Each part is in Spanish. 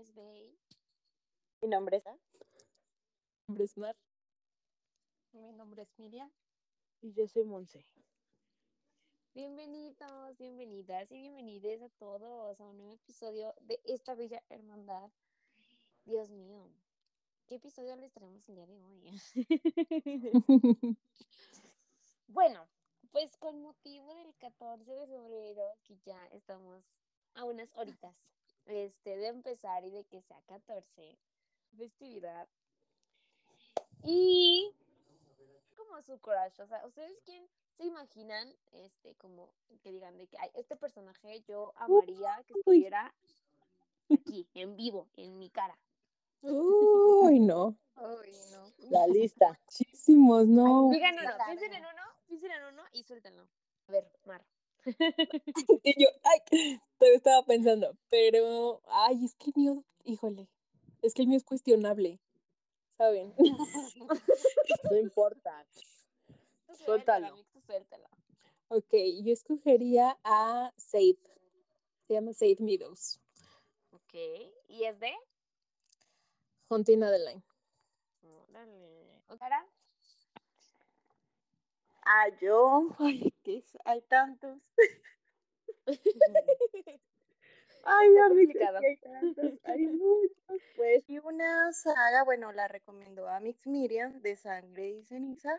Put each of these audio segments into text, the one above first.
nombre es Bey. Mi nombre es... Mi nombre es Mar. Mi nombre es Miriam. Y yo soy Monse. Bienvenidos, bienvenidas y bienvenidos a todos a un nuevo episodio de esta bella hermandad. Dios mío, ¿qué episodio les traemos el día de hoy? bueno, pues con motivo del 14 de febrero, que ya estamos a unas horitas este, de empezar y de que sea 14, festividad. Y como su crush, o sea, ¿ustedes quién se imaginan, este, como que digan de que ay, este personaje yo amaría que estuviera aquí, en vivo, en mi cara? Uy, no. Uy, no. La lista. Muchísimos, no. Digan uno, piensen en uno, piensen en uno y suéltenlo. A ver, Mar. Y yo, ay, todavía estaba pensando, pero, ay, es que el mío, híjole, es que el mío es cuestionable, ¿saben? No importa. Suéltalo. Suéltalo. Ok, yo escogería a Save. Se llama Save Meadows. Ok, ¿y es de? Hunting Adeline. Órale. ¿Otra? Ah, yo. Ay, que hay tantos. Ay, Está a mí complicado. hay tantos. Hay muchos. Pues, y una saga, bueno, la recomendó a Mix Miriam de Sangre y Ceniza.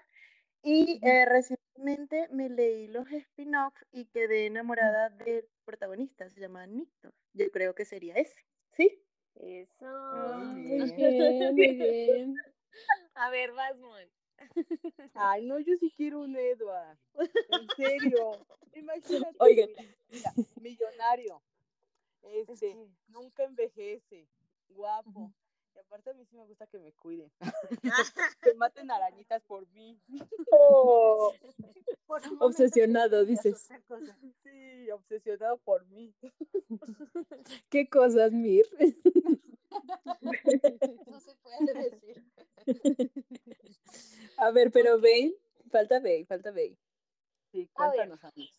Y eh, recientemente me leí los spin-off y quedé enamorada del protagonista, se llama Nictos. Yo creo que sería ese, ¿sí? Eso. Muy bien, muy bien. A ver, vas, Mon. Ay, no, yo sí quiero un Edward. En serio. Imagínate. Oigan. mira, millonario. Es Este, nunca envejece. Guapo. Y aparte a mí sí me gusta que me cuiden. que maten arañitas por mí. Oh, Por Obsesionado, dices. Sí, obsesionado por mí. qué cosas, Mir. No se puede decir. A ver, pero Bane, falta Bane, falta Bane. Sí, A ver. cuéntanos, amigos.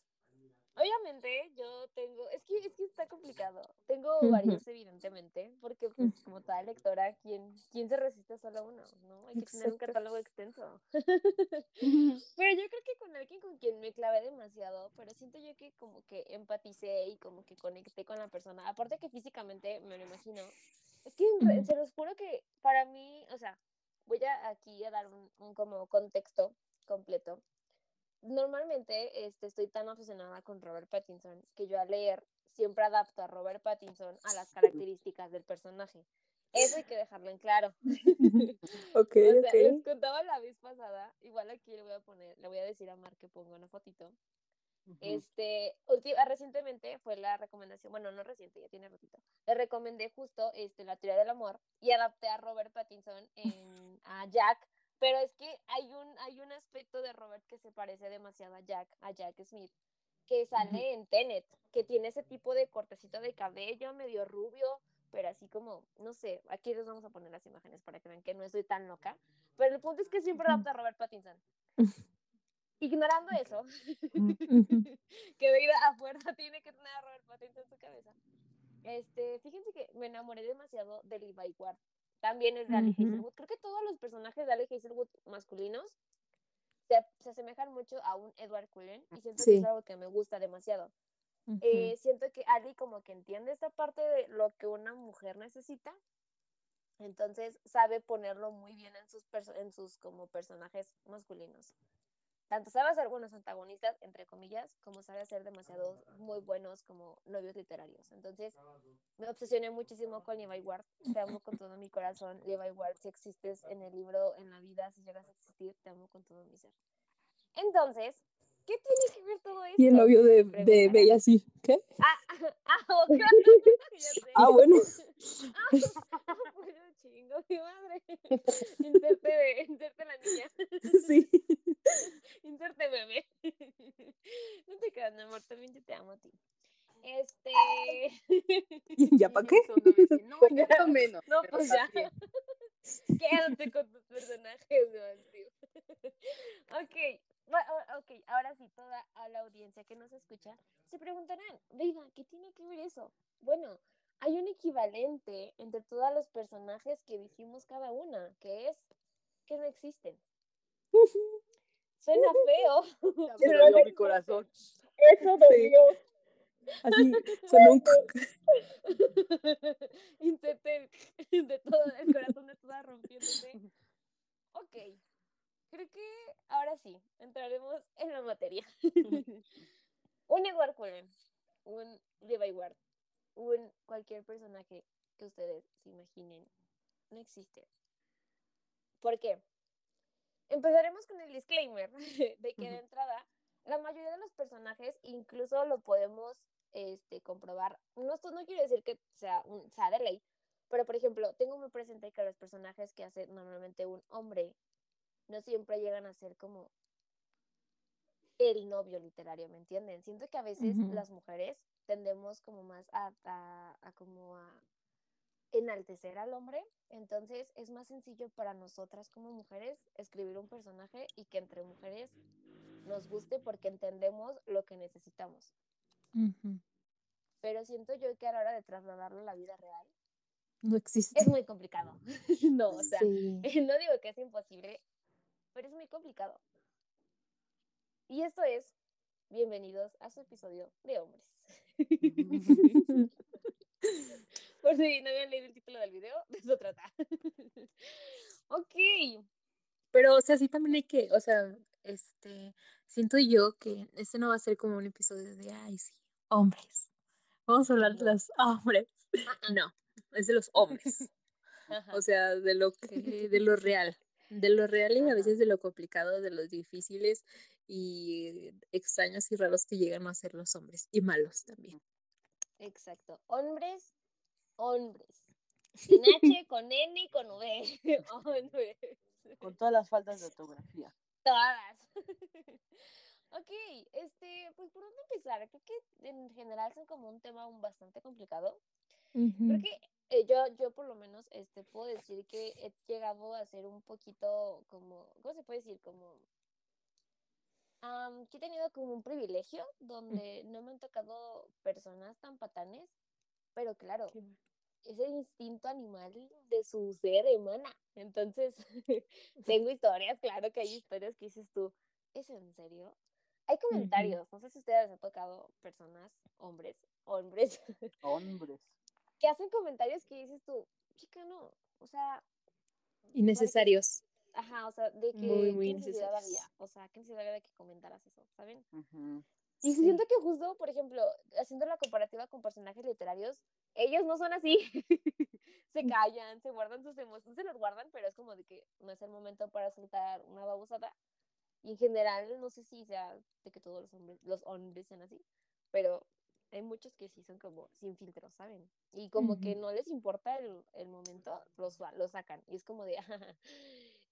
Obviamente, yo tengo, es que, es que está complicado. Tengo varios, evidentemente, porque pues como toda lectora, ¿quién, ¿quién se resiste a solo uno? ¿No? Hay que tener un catálogo extenso. Pero yo creo que con alguien con quien me clavé demasiado, pero siento yo que como que empaticé y como que conecté con la persona. Aparte que físicamente me lo imagino. Es que se los juro que para mí, o sea, voy a aquí a dar un, un como contexto completo. Normalmente este, estoy tan obsesionada con Robert Pattinson que yo al leer siempre adapto a Robert Pattinson a las características del personaje. Eso hay que dejarlo en claro. Ok, O sea, ok. les contaba la vez pasada, igual aquí le voy a poner, le voy a decir a Mar que ponga una fotito. Este, ulti- ah, recientemente fue la recomendación, bueno, no reciente, ya tiene ratito. Le recomendé justo este, la teoría del amor y adapté a Robert Pattinson en, a Jack, pero es que hay un, hay un aspecto de Robert que se parece demasiado a Jack, a Jack Smith, que sale en Tenet, que tiene ese tipo de cortecito de cabello, medio rubio, pero así como, no sé, aquí les vamos a poner las imágenes para que vean que no estoy tan loca, pero el punto es que siempre adapta a Robert Pattinson. Ignorando eso, Ujú. que de ida a fuerza tiene que tener a Robert Pattinson en su cabeza. Este, fíjense que me enamoré demasiado de Levi Ward. También es de Ali. Hazelwood. Creo que todos los personajes de Ali Hazelwood masculinos se, se asemejan mucho a un Edward Cullen y siento que es algo que me gusta demasiado. Eh, siento que Ali como que entiende esta parte de lo que una mujer necesita. Entonces sabe ponerlo muy bien en sus, en sus como personajes masculinos. Tanto sabe hacer buenos antagonistas, entre comillas, como sabe hacer demasiados muy buenos como novios literarios. Entonces me obsesioné muchísimo con Levi Ward. Te amo con todo mi corazón. Levi Ward, si existes en el libro, en la vida, si llegas a existir, te amo con todo mi ser. Entonces, ¿qué tiene que ver todo esto? Y el novio de, de. Bella sí. ¿Qué? Ah, ah, ok. Ya sé. Ah, bueno. Ah, pues chingo, mi madre. Inserte, inserte la niña. Sí. Inserte bebé. No te mi amor, también yo te amo a ti. Este. ¿Ya pa' qué? No, no, ya. Menos. No, pues ya. Quédate con tus personajes, mi amor, tío. Ok, ok, ahora sí, toda a la audiencia que nos escucha se preguntarán, Veiga, ¿qué tiene que ver eso? Bueno, hay un equivalente entre todos los personajes que dijimos cada una, que es que no existen. Suena feo. Pero dolió mi corazón. Eso dolió. Así, sonó un... Intenté de todo el corazón de toda rompiéndose. Ok, creo que ahora sí, entraremos en la materia. un Edward Cullen, un Levi Ward, un cualquier personaje que ustedes se imaginen, no existe. ¿Por qué? Empezaremos con el disclaimer de que de entrada la mayoría de los personajes incluso lo podemos este, comprobar. No, esto no quiere decir que sea, un, sea de ley, pero por ejemplo, tengo muy presente que los personajes que hace normalmente un hombre no siempre llegan a ser como el novio literario, ¿me entienden? Siento que a veces las mujeres tendemos como más a, a- a como a enaltecer al hombre, entonces es más sencillo para nosotras como mujeres escribir un personaje y que entre mujeres nos guste porque entendemos lo que necesitamos. Pero siento yo que a la hora de trasladarlo a la vida real No existe. es muy complicado. no, o sea, Sí. no digo que es imposible, pero es muy complicado. Y esto es, bienvenidos a su episodio de hombres. Por si no habían leído el título del video, de eso trata. ok. Pero, o sea, sí también hay que, o sea, este, siento yo que este no va a ser como un episodio de, ay, sí, hombres. Vamos a hablar de los hombres. No, es de los hombres. ajá. O sea, de lo que, de lo real. De lo real y a veces de lo complicado, de los difíciles y extraños y raros que llegan a ser los hombres. Y malos también. Exacto. Hombres, hombres. Sin H, con N y con V. Hombres. Con todas las faltas de ortografía. Todas. ok, este, pues por dónde empezar. Creo que en general son como un tema un bastante complicado. Creo que eh, yo, yo por lo menos este, puedo decir que he llegado a ser un poquito como, ¿cómo se puede decir? Como, am, que he tenido como un privilegio donde no me han tocado personas tan patanes, pero claro, ese instinto animal de su ser emana. Entonces, tengo historias, claro que hay historias que dices tú, ¿es en serio? Hay comentarios, no sé si ustedes les ha tocado personas, hombres, hombres, Hombres. que hacen comentarios que dices tú, chica, no, o sea, Innecesarios. Ajá, o sea, de que Muy, muy qué necesidad había, o sea, qué necesidad había de que comentaras eso, ¿saben? Ujú. Y Sí. siento que justo, por ejemplo, haciendo la comparativa con personajes literarios, ellos no son así. se callan, se guardan sus emociones, se los guardan, pero es como de que no es el momento para soltar una babosada. Y en general, no sé si sea de que todos los hombres, los hombres sean así, pero hay muchos que sí son como sin filtros, ¿saben? Y como que Ujú. no les importa el, el momento, los, sa- lo sacan. Y es como de,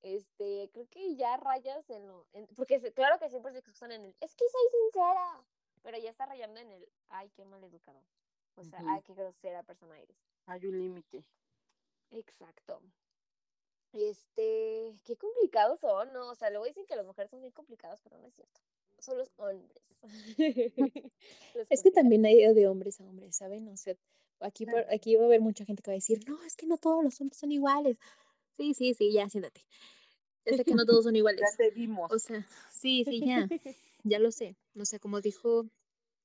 este, creo que ya rayas en lo, en- porque claro que siempre se excusan en el, es que soy sincera, pero ya está rayando en el, ay, qué mal educado. O sea, ay, qué grosera persona eres. Hay un límite. Exacto. Este, qué complicados son, ¿no? O sea, luego dicen que las mujeres son muy complicadas, pero no es cierto. Son los hombres. Los Es que también hay de hombres a hombres, ¿saben? O sea, aquí, por- aquí va a haber mucha gente que va a decir, no, es que no todos los hombres son iguales. Sí, sí, sí, ya, siéntate. Ya sé que no todos son Ya iguales. te vimos. O sea, sí, sí, ya, ya lo sé. O sea, como dijo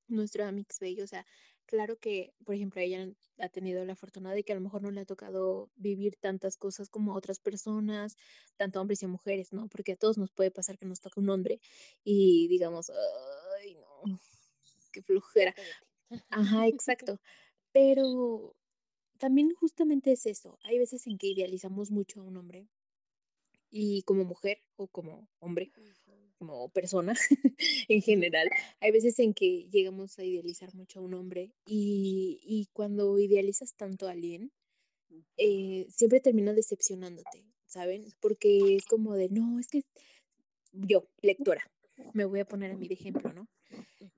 nuestro Amix Bello, o sea, claro que, por ejemplo, ella ha tenido la fortuna de que a lo mejor no le ha tocado vivir tantas cosas como a otras personas, tanto hombres y mujeres, ¿no? Porque a todos nos puede pasar que nos toca un hombre y digamos, ay, no, qué. Cállate. Ajá, exacto. Pero también justamente es eso. Hay veces en que idealizamos mucho a un hombre y como mujer o como hombre, como persona en general, hay veces en que llegamos a idealizar mucho a un hombre y, y cuando idealizas tanto a alguien, eh, siempre termina decepcionándote, ¿saben? Porque es como de, no, es que yo, lectora, me voy a poner a mí de ejemplo, ¿no?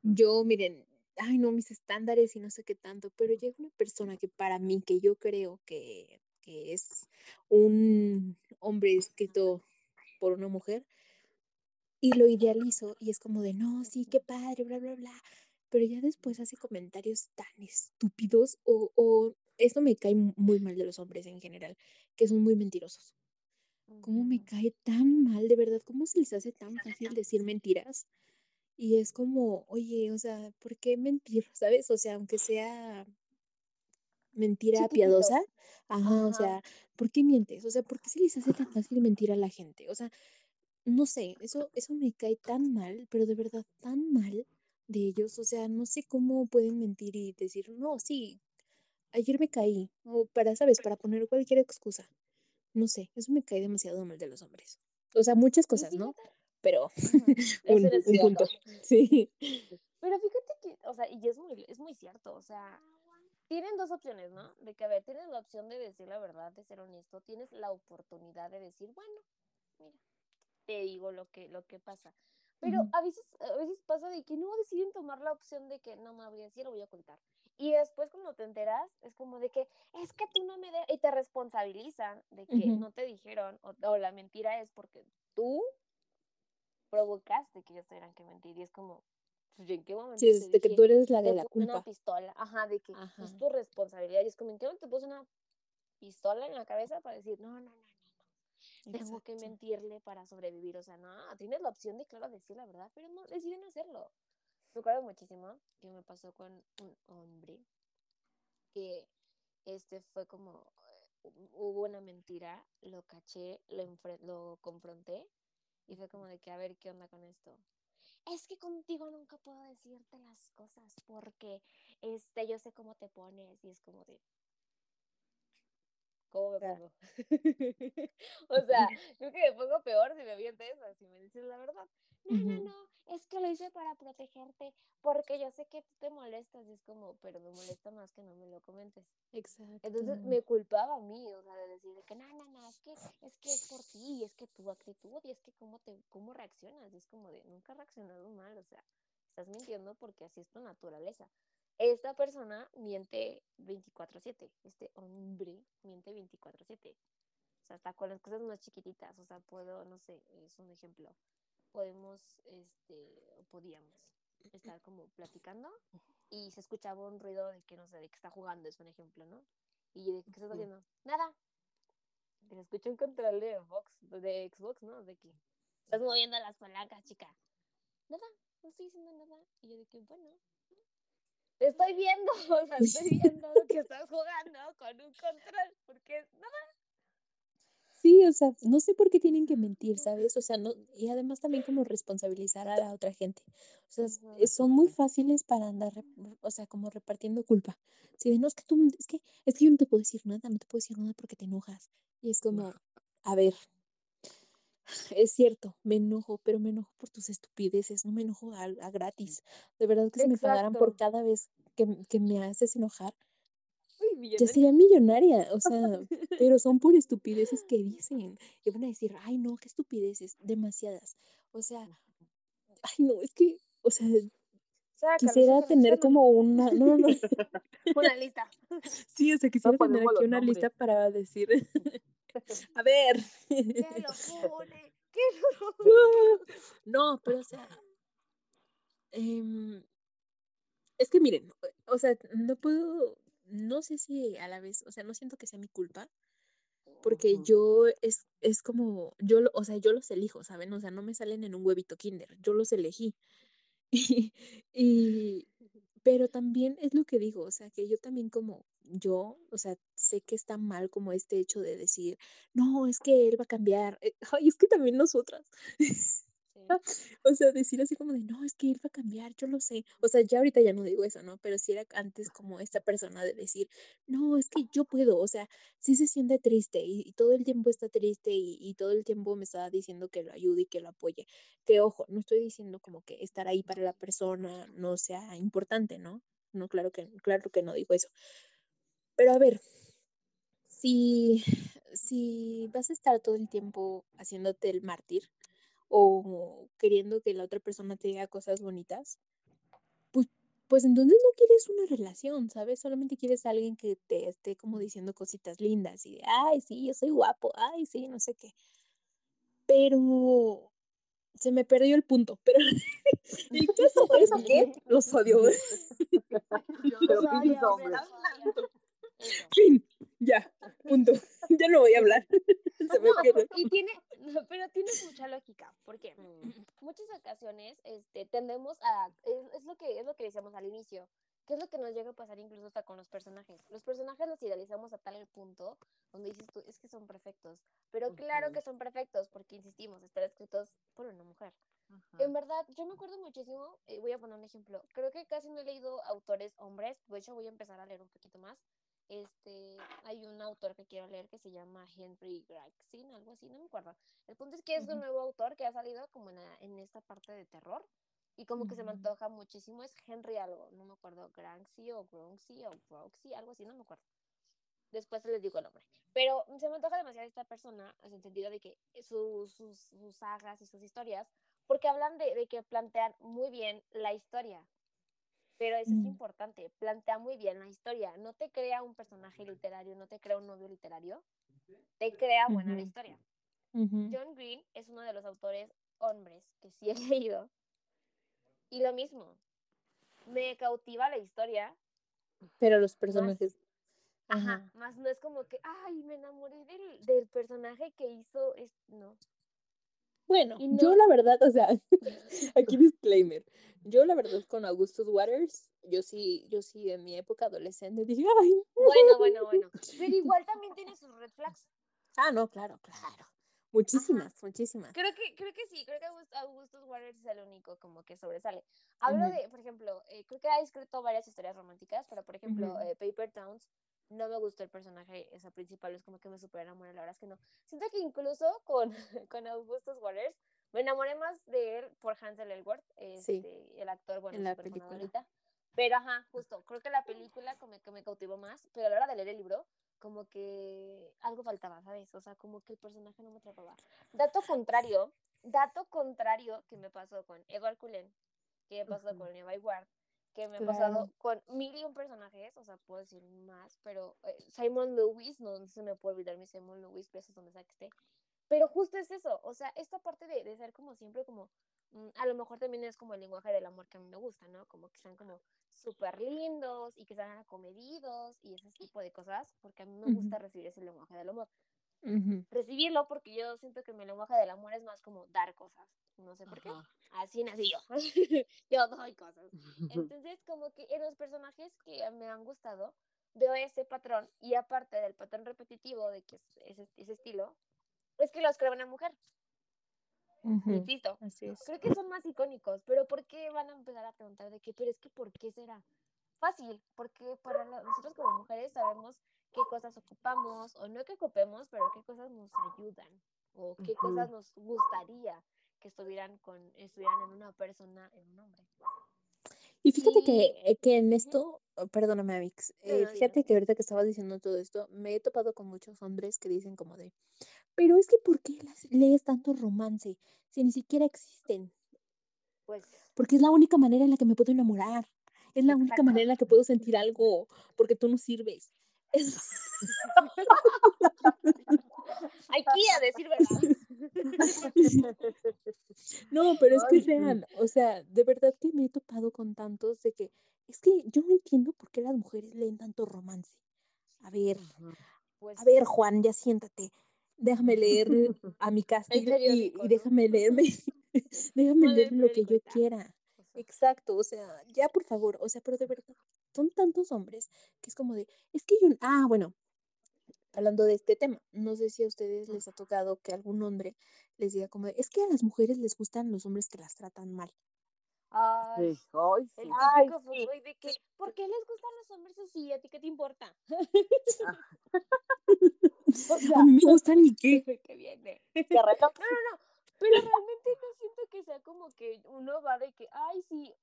Yo, miren, ay, no, mis estándares y no sé qué tanto, pero llega una persona que para mí, que yo creo que, que es un hombre escrito por una mujer, y lo idealizo y es como de, no, sí, qué padre, bla, bla, bla, pero ya después hace comentarios tan estúpidos o, o esto me cae mu- muy mal de los hombres en general, que son muy mentirosos. ¿Cómo me Ujú. cae tan mal, de verdad? ¿Cómo se les hace tan fácil decir mentiras? Y es como, oye, o sea, ¿por qué mentir? ¿Sabes? O sea, aunque sea mentira piadosa, ajá, o sea, ¿por qué mientes? O sea, ¿por qué se les hace tan fácil mentir a la gente? O sea, no sé, eso, eso me cae tan mal, pero de verdad tan mal de ellos. O sea, no sé cómo pueden mentir y decir, no, sí, ayer me caí. O para, ¿sabes? Para poner cualquier excusa. No sé, eso me cae demasiado mal de los hombres. O sea, muchas cosas, ¿no? Pero un, es punto. Sí. Pero fíjate que, o sea, y es muy, es muy cierto, o sea, tienen dos opciones, ¿no? De que, a ver, tienes la opción de decir la verdad, de ser honesto, tienes la oportunidad de decir, bueno, mira, te digo lo que, lo que pasa. Pero a veces, a veces pasa de que no deciden tomar la opción de que no me voy a decir, lo voy a ocultar. Y después cuando te enteras, es como de que es que tú no me de y te responsabilizan de que no te dijeron, o, o la mentira es porque tú provocaste que ellos tuvieran que mentir. Y es como, pues, ¿en qué momento Sí, es de que tú eres la de la puse una culpa. pistola? Ajá, de que Ajá. es tu responsabilidad. Y es como, ¿en qué momento te puse una pistola en la cabeza para decir, no, no, no, no, no, tengo que Exacto. mentirle para sobrevivir? O sea, no, tienes la opción de, claro, decir la verdad, pero no, deciden hacerlo. Me acuerdo muchísimo que me pasó con un hombre que este fue como, eh, hubo una mentira, lo caché, lo, lo confronté y fue como de que, a ver, ¿qué onda con esto? Es que contigo nunca puedo decirte las cosas porque este, yo sé cómo te pones y es como de, ¿cómo me pongo? o sea, creo que me pongo peor si me avienta esa, si me dices la verdad. No, no, no, es que lo hice para protegerte porque yo sé que tú te molestas y es como, pero me molesta más que no me lo comentes. Entonces Exacto. me culpaba a mí, o sea, de decir de que no, no, no, es que es que es por ti, y es que tu actitud, y es que cómo te, cómo reaccionas, y es como de nunca he reaccionado mal, o sea, estás mintiendo porque así es tu naturaleza. Esta persona miente 24/7, este hombre miente 24/7. O sea, hasta con las cosas más chiquititas, o sea, puedo, no sé, es un ejemplo. Podemos, este, o podíamos estar como platicando y se escuchaba un ruido de que, no sé, de que está jugando, es un ejemplo, ¿no? Y yo de ¿qué estás haciendo? Nada. Se escucha un control de Xbox, de Xbox, ¿no? De que estás moviendo las palancas, chica. Nada, no estoy haciendo nada. Y yo de que, bueno, te estoy viendo, o sea, estoy viendo que estás jugando con un control, porque nada. Sí, o sea, no sé por qué tienen que mentir, ¿sabes? O sea, no, y además también como responsabilizar a la otra gente. O sea, son muy fáciles para andar, o sea, como repartiendo culpa. Si de, no, es que tú, es que, es que yo no te puedo decir nada, no te puedo decir nada porque te enojas. Y es como, a ver, es cierto, me enojo, pero me enojo por tus estupideces, no me enojo a, a gratis. De verdad que si me pagaran por cada vez que, que me haces enojar, ya sería millonaria, o sea, pero son por estupideces que dicen. Y van a decir, ay, no, qué estupideces, demasiadas. O sea, ay, no, es que, o sea, Sácalo, quisiera sácalo, tener sácalo. como una, no, no, no, Una lista. sí, o sea, quisiera tener ponemos aquí una nombres. lista para decir, a ver. Que lo No, pero o sea, em, es que miren, o sea, no puedo, no sé si a la vez, o sea, no siento que sea mi culpa, porque yo es, es como, yo, o sea, yo los elijo, ¿saben? O sea, no me salen en un huevito kinder, yo los elegí. Y, y, pero también es lo que digo, o sea, que yo también como yo, o sea, sé que está mal como este hecho de decir, no, es que él va a cambiar. Eh, Ay, es que también nosotras. O sea, decir así como de, no, es que él va a cambiar, yo lo sé. O sea, ya ahorita ya no digo eso, ¿no? Pero sí era antes como esta persona de decir, no, es que yo puedo. O sea, sí se siente triste y, y todo el tiempo está triste y, y todo el tiempo me está diciendo que lo ayude y que lo apoye. Que ojo, no estoy diciendo como que estar ahí para la persona no sea importante, ¿no? No, claro que, claro que no digo eso. Pero a ver, si, si vas a estar todo el tiempo haciéndote el mártir o queriendo que la otra persona te diga cosas bonitas, pues, pues entonces no quieres una relación, ¿sabes? Solamente quieres a alguien que te esté como diciendo cositas lindas y de, ay, sí, yo soy guapo, ay, sí, no sé qué. Pero se me perdió el punto, pero el caso es que los odio. Yo los odio, Eso. Fin, ya, punto. Ya no voy a hablar. Se me No, y tiene, no, pero tiene mucha lógica, porque Mm. muchas ocasiones este, tendemos a, es, es lo que, es lo que decíamos al inicio, que es lo que nos llega a pasar incluso hasta con los personajes. Los personajes los idealizamos a tal punto donde dices tú, es que son perfectos, pero claro Ujú. que son perfectos porque, insistimos, están escritos por una mujer. Ajá. En verdad, yo me acuerdo muchísimo, eh, voy a poner un ejemplo, creo que casi no he leído autores hombres, de hecho voy a empezar a leer un poquito más. Este, hay un autor que quiero leer que se llama Henry Gregson, algo así, no me acuerdo. El punto es que es un Ujú. nuevo autor que ha salido como en, la- en esta parte de terror y como que se me antoja muchísimo, es Henry algo, no me acuerdo, Granxy o Gronxy o Groxy, algo así, no me acuerdo. Después les digo el nombre. Pero se me antoja demasiado esta persona, en el sentido de que sus, sus, sus sagas y sus historias, porque hablan de, de que plantean muy bien la historia. Pero eso es Mm. importante, plantea muy bien la historia. No te crea un personaje literario, no te crea un novio literario, te crea buena la historia. John Green es uno de los autores hombres que sí he leído. Y lo mismo, me cautiva la historia, Pero los personajes. ajá, Ajá. más no es como que, ay, me enamoré del, del personaje que hizo, es, no. Bueno, yo la verdad, o sea, aquí disclaimer. Yo la verdad con Augustus Waters, yo sí, yo sí en mi época adolescente dije, ay. bueno, bueno, bueno. Pero igual también tiene sus red flags. Ah, no, claro, claro. Ajá. Muchísimas, muchísimas. Creo que, creo que sí, creo que August- Augustus Waters es el único como que sobresale. Hablo de, por ejemplo, eh, creo que ha escrito varias historias románticas, pero por ejemplo, eh, Paper Towns, no me gustó el personaje, esa principal, es como que me super enamoré, la verdad es que no. Siento que incluso con, con Augustus Waters me enamoré más de él por Hansel Elgort, Sí, este, el actor, bueno, en la película. ahorita. Pero ajá, justo, creo que la película como que me cautivó más, pero a la hora de leer el libro, como que algo faltaba, ¿sabes? O sea, como que el personaje no me atrapaba. Dato contrario, dato contrario que me pasó con Edward Cullen, que me pasó con Levi Ward, que me ha Claro. pasado con mil y un personajes, o sea, puedo decir más, pero eh, Simon Lewis, no se me puede olvidar mi Simon Lewis, besos donde sea que esté. Pero justo es eso, o sea, esta parte de, de ser como siempre como, mm, a lo mejor también es como el lenguaje del amor que a mí me gusta, ¿no? Como que sean como súper lindos y que sean acomedidos y ese tipo de cosas, porque a mí me gusta recibir ese lenguaje del amor. Recibirlo porque yo siento que mi lenguaje del amor es más como dar cosas, no sé por qué. Ajá. Así nací yo. yo doy cosas. Entonces, como que en los personajes que me han gustado, veo ese patrón y aparte del patrón repetitivo de que es ese, ese estilo, es que los crea una mujer. Insisto, Así es. creo que son más icónicos, pero ¿por qué van a empezar a preguntar de qué? Pero es que ¿por qué será? Fácil, porque para nosotros como mujeres sabemos qué cosas ocupamos, o no que ocupemos, pero qué cosas nos ayudan, o qué cosas Ujú. nos gustaría que estuvieran con, estuvieran en una persona, en un hombre. Y fíjate Y que, eh, que en esto, oh, perdóname, Amix, no, eh, no, fíjate que ahorita que estabas diciendo todo esto, me he topado con muchos hombres que dicen como de, pero es que ¿por qué las- lees tanto romance si ni siquiera existen? Pues, Porque es la única manera en la que me puedo enamorar. Es la única exacto. manera en la que puedo sentir algo, porque tú no sirves. Es- Aquí a decir verdades. No, pero es que sean, o sea, de verdad que me he topado con tantos de que, es que yo no entiendo por qué las mujeres leen tanto romance. A ver. Pues, a ver, Juan, ya siéntate. Déjame leer a mi castillo y, y déjame leerme, déjame leer lo que yo quiera. Sea, Exacto, o sea, ya por favor, o sea, pero de verdad, son tantos hombres que es como de, es que yo, ah, bueno, hablando de este tema, no sé si a ustedes les ha tocado que algún hombre les diga como de, es que a las mujeres les gustan los hombres que las tratan mal. Ay, Sí, ay, el. Ay, sí, de que, ¿por qué les gustan los hombres así? ¿A ti qué te importa? Ah, O A mí me gustan y qué. que viene. No, no, no. Pero realmente no siento que sea como que uno va de que, ay, sí,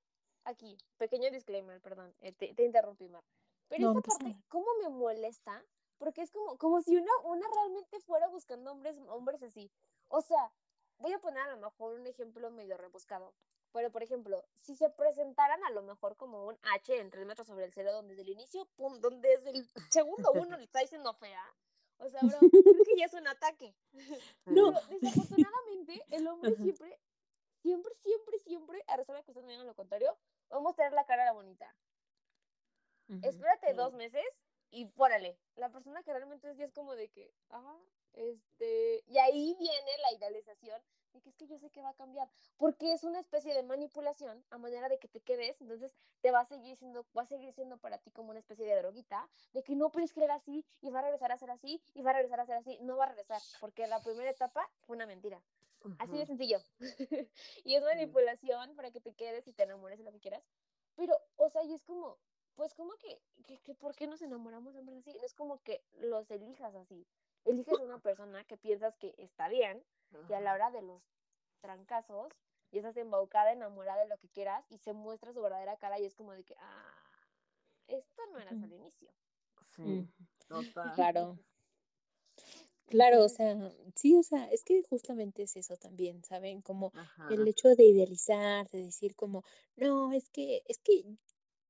aquí, pequeño disclaimer, perdón, eh, te, te interrumpí, Mar. Pero No, esta no parte, nada. ¿cómo me molesta? Porque es como, como si una, una realmente fuera buscando hombres, hombres así. O sea, voy a poner a lo mejor un ejemplo medio rebuscado. Pero, por ejemplo, si se presentaran a lo mejor como un H en 3 metros sobre el cielo, donde desde el inicio, pum, donde desde el segundo uno le está diciendo fea. O sea, bro, creo que ya es un ataque. No. Pero desafortunadamente, el hombre siempre, siempre, siempre, siempre, a reserva que ustedes me digan lo contrario, vamos a tener la cara bonita. Ujú. Espérate Mm. dos meses y pórale, la persona que realmente es, ya es como de que, ah, este, y ahí viene la idealización de que es que yo sé que va a cambiar, porque es una especie de manipulación a manera de que te quedes, entonces te va a seguir siendo, va a seguir siendo para ti como una especie de droguita, de que no puedes creer así, y va a regresar a ser así, y va a regresar a ser así, no va a regresar, porque la primera etapa fue una mentira. Así de sencillo. y es manipulación para que te quedes y te enamores de lo que quieras. Pero, o sea, y es como, pues como que, que, que ¿por qué nos enamoramos de hombres así? No es como que los elijas así. Eliges a una persona que piensas que está bien y a la hora de los trancazos y estás embaucada, enamorada de lo que quieras y se muestra su verdadera cara y es como de que, ah, esto no eras al inicio. Sí, Mm. total. Claro. Claro, o sea, sí, o sea, es que justamente es eso también, ¿saben? Como Ajá. el hecho de idealizar, de decir como, no, es que, es que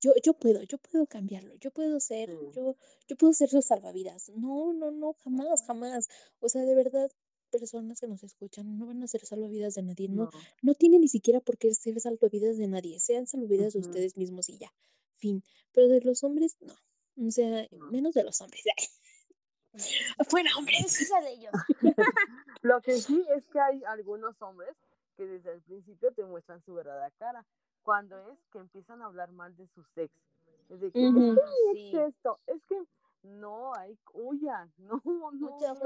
yo, yo puedo, yo puedo cambiarlo, yo puedo ser, Sí. yo, yo puedo ser su salvavidas. No, no, no, jamás, jamás. O sea, de verdad, personas que nos escuchan no van a ser salvavidas de nadie, no, No. no tienen ni siquiera por qué ser salvavidas de nadie, sean salvavidas de ustedes mismos y ya, fin. Pero de los hombres, no. O sea, No. menos de los hombres. Fuera hombres. Precisa de ellos. Lo que sí es que hay algunos hombres que desde el principio te muestran su verdadera cara. Cuando es que empiezan a hablar mal de sus ex. Es de que, Ujú. es que sí. esto, es que no, hay huya, no, no, chicas.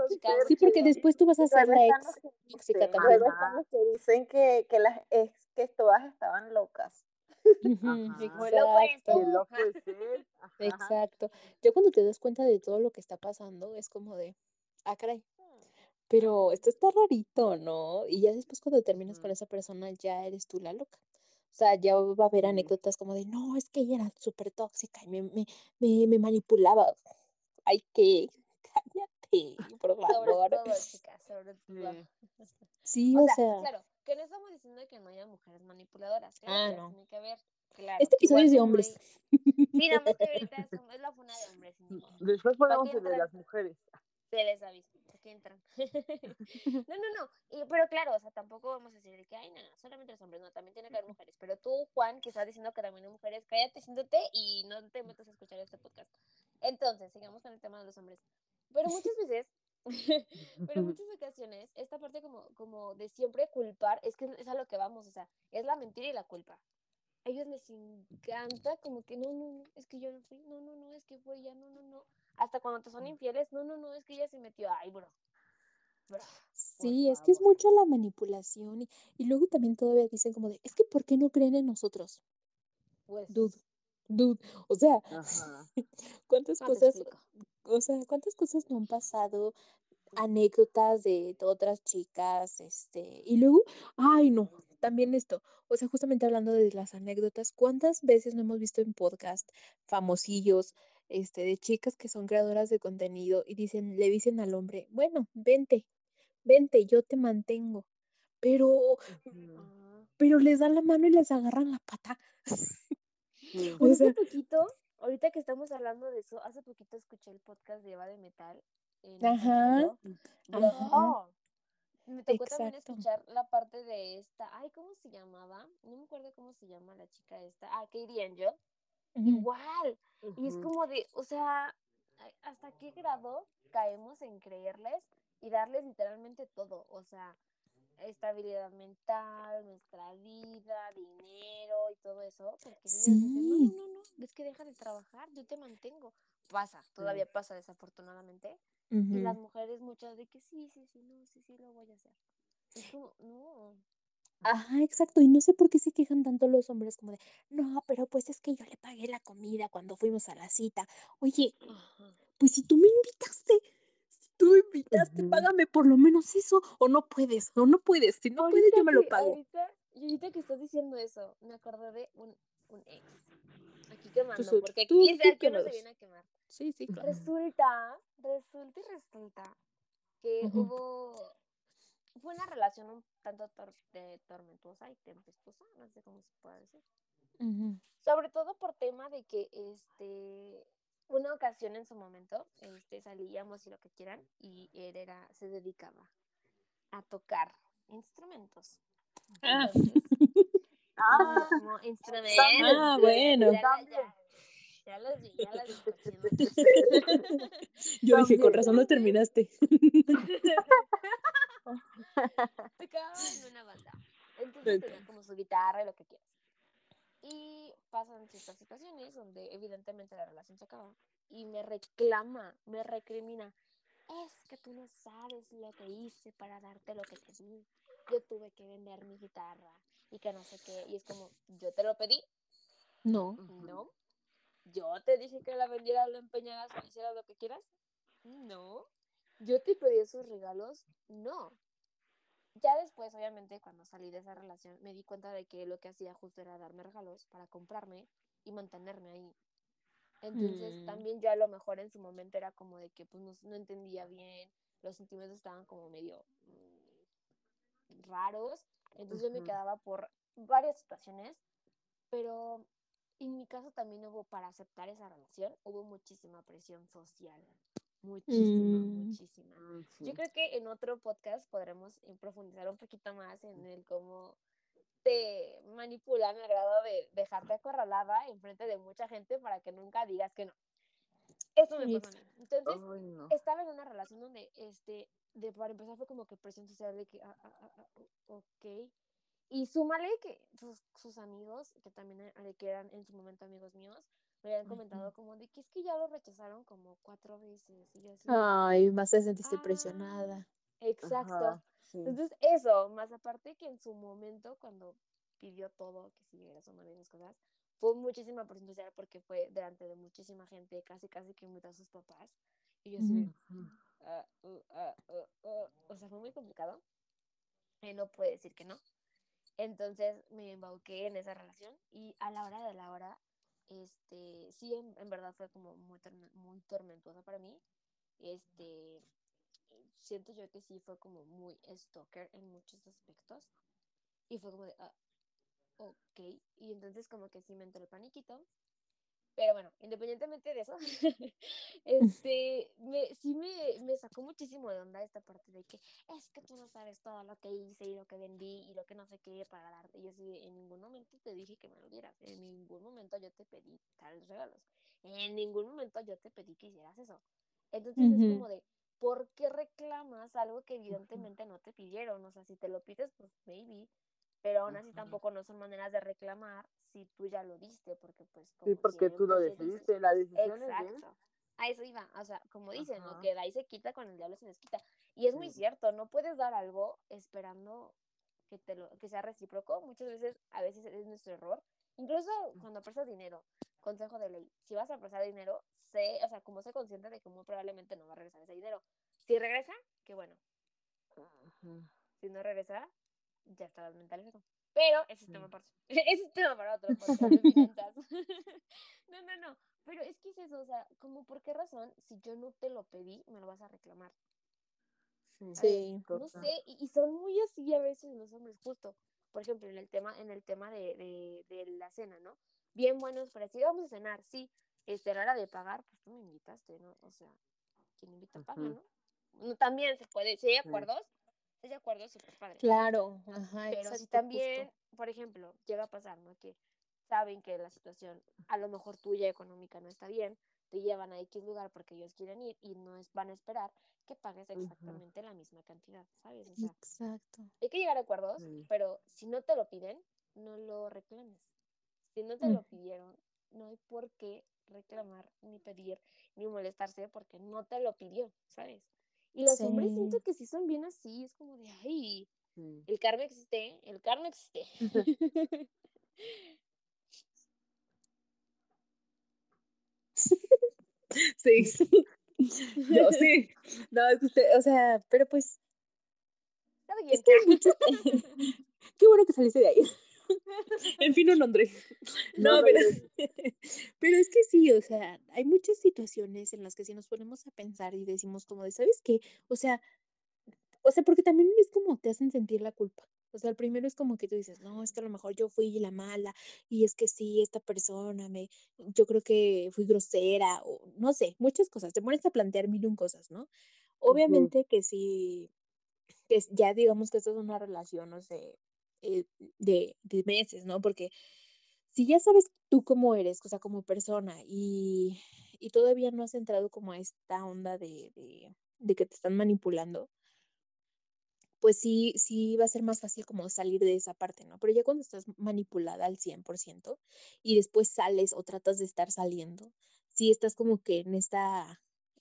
Sí, porque después tú vas a ser la ex tóxica dicen, también. que dicen que, que las ex, que todas estaban locas. Exacto. Ya cuando te das cuenta de todo lo que está pasando, es como de, ah, caray, pero esto está rarito, ¿no? Y ya después cuando terminas con esa persona, ya eres tú la loca. O sea, ya va a haber anécdotas como de, no, es que ella era súper tóxica y me, me, me, me manipulaba. Ay, que, cállate, por Sobre favor. todo, chicas, sobre todo. Sí. Sí, O o sea, sea, claro, que no estamos diciendo que no haya mujeres manipuladoras. Claro ah, que no. tiene que haber. Claro. Este episodio es de hombres. hay. Sí, nada más que ahorita es, es la funa de hombres, modo. Después ¿Para ponemos el de las mujeres. Se les aviso, ¿para qué entran? no, no, no. Y, pero claro, o sea, tampoco vamos a decir de que, ay, no, solamente los hombres. No, también tiene que haber mujeres. Pero tú, Juan, que estás diciendo que también hay mujeres, cállate, siéntate y no te metas a escuchar este podcast. Entonces, sigamos con el tema de los hombres. Pero muchas veces, pero en muchas ocasiones, esta parte como, como de siempre culpar, es que es a lo que vamos, o sea, es la mentira y la culpa. A ellos les encanta como que no, no, no, es que yo no fui, no, no, no, es que fue ella, no, no, no. Hasta cuando te son infieles, no, no, no, es que ella se metió, ay, bro. Bro. Sí, es que es mucho la manipulación y, y luego también todavía dicen como de, es que ¿por qué no creen en nosotros? Pues, Dude, dude, o sea, Ajá. ¿cuántas cosas. O sea, cuántas cosas no han pasado? Anécdotas de otras chicas, este, y luego, ay, no, también esto, o sea, justamente hablando de las anécdotas, ¿cuántas veces no hemos visto en podcast famosillos, este, de chicas que son creadoras de contenido y dicen, le dicen al hombre, bueno, vente, vente, yo te mantengo, pero, pero les dan la mano y les agarran la pata. Sí. O Pues hace sea, poquito, ahorita que estamos hablando de eso, hace poquito escuché el podcast de Eva de Metal en Ajá, ajá, me tocó también escuchar la parte de esta, ay, ¿cómo se llamaba? No me acuerdo cómo se llama la chica esta. Ah, Katie Angel. Ujú. Igual. Y es como de, o sea, ¿hasta qué grado caemos en creerles y darles literalmente todo? O sea, estabilidad mental, nuestra vida, dinero y todo eso, porque ellos dicen, no, no, Sí, no, no, es que deja de trabajar, yo te mantengo. Pasa, todavía pasa desafortunadamente. Y las mujeres muchas de que sí, sí, sí, no, sí, sí, lo voy a hacer. Es como, no. Ajá, exacto. Y no sé por qué se quejan tanto los hombres como de, no, pero pues es que yo le pagué la comida cuando fuimos a la cita. Oye, Ajá. pues si tú me invitaste, tú me invitaste, págame por lo menos eso. O no puedes, o no puedes. Si no puedes, yo me lo que, pago. ahorita, y ahorita que estás diciendo eso, me acordé de un, un ex. Aquí quemando, Tú, porque tú, aquí, es- tú aquí uno se viene a quemar. Sí, sí, claro. Resulta, resulta y resulta que hubo, fue una relación un tanto tor- de tormentosa y tempestuosa, no sé cómo se puede decir. Sobre todo por tema de que, este, una ocasión en su momento, este, salíamos y lo que quieran, y él era, se dedicaba a tocar instrumentos. Ah. Entonces, Ah, como instrumentos. Ah, bueno. ya, ya, ya. Ya las vi, ya las vi. Yo dije, con razón lo terminaste. Tocaba en una banda. Entonces tenía como su guitarra y lo que quieras. Y pasan ciertas situaciones donde evidentemente la relación se acaba. Y me reclama, me recrimina. Es que tú no sabes lo que hice para darte lo que te di. Yo tuve que vender mi guitarra y que no sé qué. Y es como, yo te lo pedí, No. no. Yo te dije que la vendieras, la empeñaras o hicieras lo que quieras. No. Yo te pedí esos regalos. No. Ya después, obviamente, cuando salí de esa relación, me di cuenta de que lo que hacía justo era darme regalos para comprarme y mantenerme ahí. Entonces, Mm. también yo a lo mejor en su momento era como de que pues no, no entendía bien, los sentimientos estaban como medio mm, raros. Entonces yo me quedaba por varias situaciones, pero en mi caso también hubo, para aceptar esa relación, hubo muchísima presión social. Muchísima, Mm. muchísima. Mm, Yo sí. creo que en otro podcast podremos profundizar un poquito más en el cómo te manipulan al grado de dejarte acorralada enfrente de mucha gente para que nunca digas que no. Esto me pasó a mí. Entonces, no. estaba en una relación donde, este, de para empezar fue como que presión social de que, ah, ah, ah, ah, ok. Y súmale que sus, sus amigos, que también eh, que eran en su momento amigos míos, me habían comentado como de que es que ya lo rechazaron como cuatro veces. Y yo así, Ay, más te sentiste "Ah, presionada. Exacto. Ajá, sí. Entonces, eso, más aparte que en su momento, cuando pidió todo, que si era su novia y esas cosas, fue muchísima presión porque fue delante de muchísima gente, casi casi que invitó a sus papás. Y yo así ah, uh, ah, uh, uh. o sea, fue muy complicado. Y no puede decir que no. Entonces me embauqué en esa relación y a la hora de la hora, este, sí, en, verdad fue como muy, muy tormentosa para mí. Este, siento yo que sí fue como muy stalker en muchos aspectos. Y fue como de, ah, ok. Y entonces como que sí me entró el paniquito. Pero bueno, independientemente de eso, este, me, sí me, me sacó muchísimo de onda esta parte de que es que tú no sabes todo lo que hice y lo que vendí y lo que no sé qué para darte. Y yo sí, en ningún momento te dije que me lo dieras. En ningún momento yo te pedí tales regalos. En ningún momento yo te pedí que hicieras eso. Entonces es como de, ¿por qué reclamas algo que evidentemente no te pidieron? O sea, si te lo pides, pues maybe. Pero aún así tampoco no son maneras de reclamar si tú ya lo diste, porque pues como Sí, porque tú lo dice. decidiste, la decisión es de él. Exacto. A eso iba, o sea, como dicen, lo que da y se quita, con el diablo se desquita. Y es muy cierto, no puedes dar algo esperando que te lo, que sea recíproco. Muchas veces, a veces es nuestro error. Incluso cuando prestas dinero, consejo de ley, si vas a prestar dinero, sé, o sea, como sé consciente de que muy probablemente no va a regresar ese dinero. Si regresa, qué bueno. Si no regresa, ya estarás mentalizado. Pero ese es tema Sí. para ese es tema para otro no, no, no. Pero es que es eso, o sea, como por qué razón, si yo no te lo pedí, me lo vas a reclamar. Sí. No sé, y, y son muy así a veces los hombres, justo. Por ejemplo, en el tema, en el tema de, de, de la cena, ¿no? Bien buenos para decir, vamos a cenar, sí. Este, a la hora de pagar, pues tú me invitaste, ¿no? O sea, quien invita paga. ¿no? No, También se puede, si hay Sí. Si hay acuerdos, súper padre. Claro, ajá, Pero si justo. también, por ejemplo, llega a pasar, ¿no? Que saben que la situación, a lo mejor tuya económica no está bien, te llevan a X lugar porque ellos quieren ir y no es, van a esperar que pagues exactamente la misma cantidad, ¿sabes? O sea, Exacto. hay que llegar a acuerdos, Sí. pero si no te lo piden, no lo reclames. Si no te lo pidieron, no hay por qué reclamar, ni pedir, ni molestarse porque no te lo pidió, ¿sabes? Y los hombres siento que sí son bien así, es como de, ay, Sí. el karma existe, el karma existe. Sí. Yo sí. No, es que usted, o sea, pero pues, es que hay muchos. Qué bueno que saliste de ahí. En fin, un hombre. No No, pero, es que sí, o sea, hay muchas situaciones en las que si nos ponemos a pensar y decimos como de, ¿sabes qué? O sea, o sea, porque también es como te hacen sentir la culpa. O sea, el primero es como que tú dices, no, es que a lo mejor yo fui la mala y es que sí, esta persona me, yo creo que fui grosera o no sé, muchas cosas. Te pones a plantear mil y un cosas, ¿no? Obviamente que sí, que ya digamos que esto es una relación, no sé, eh, de, de meses, ¿no? Porque si ya sabes tú cómo eres, o sea, como persona, y, y todavía no has entrado como a esta onda de, de, que te están manipulando, pues sí, sí va a ser más fácil como salir de esa parte, ¿no? Pero ya cuando estás manipulada al 100% y después sales o tratas de estar saliendo, sí estás como que en esta,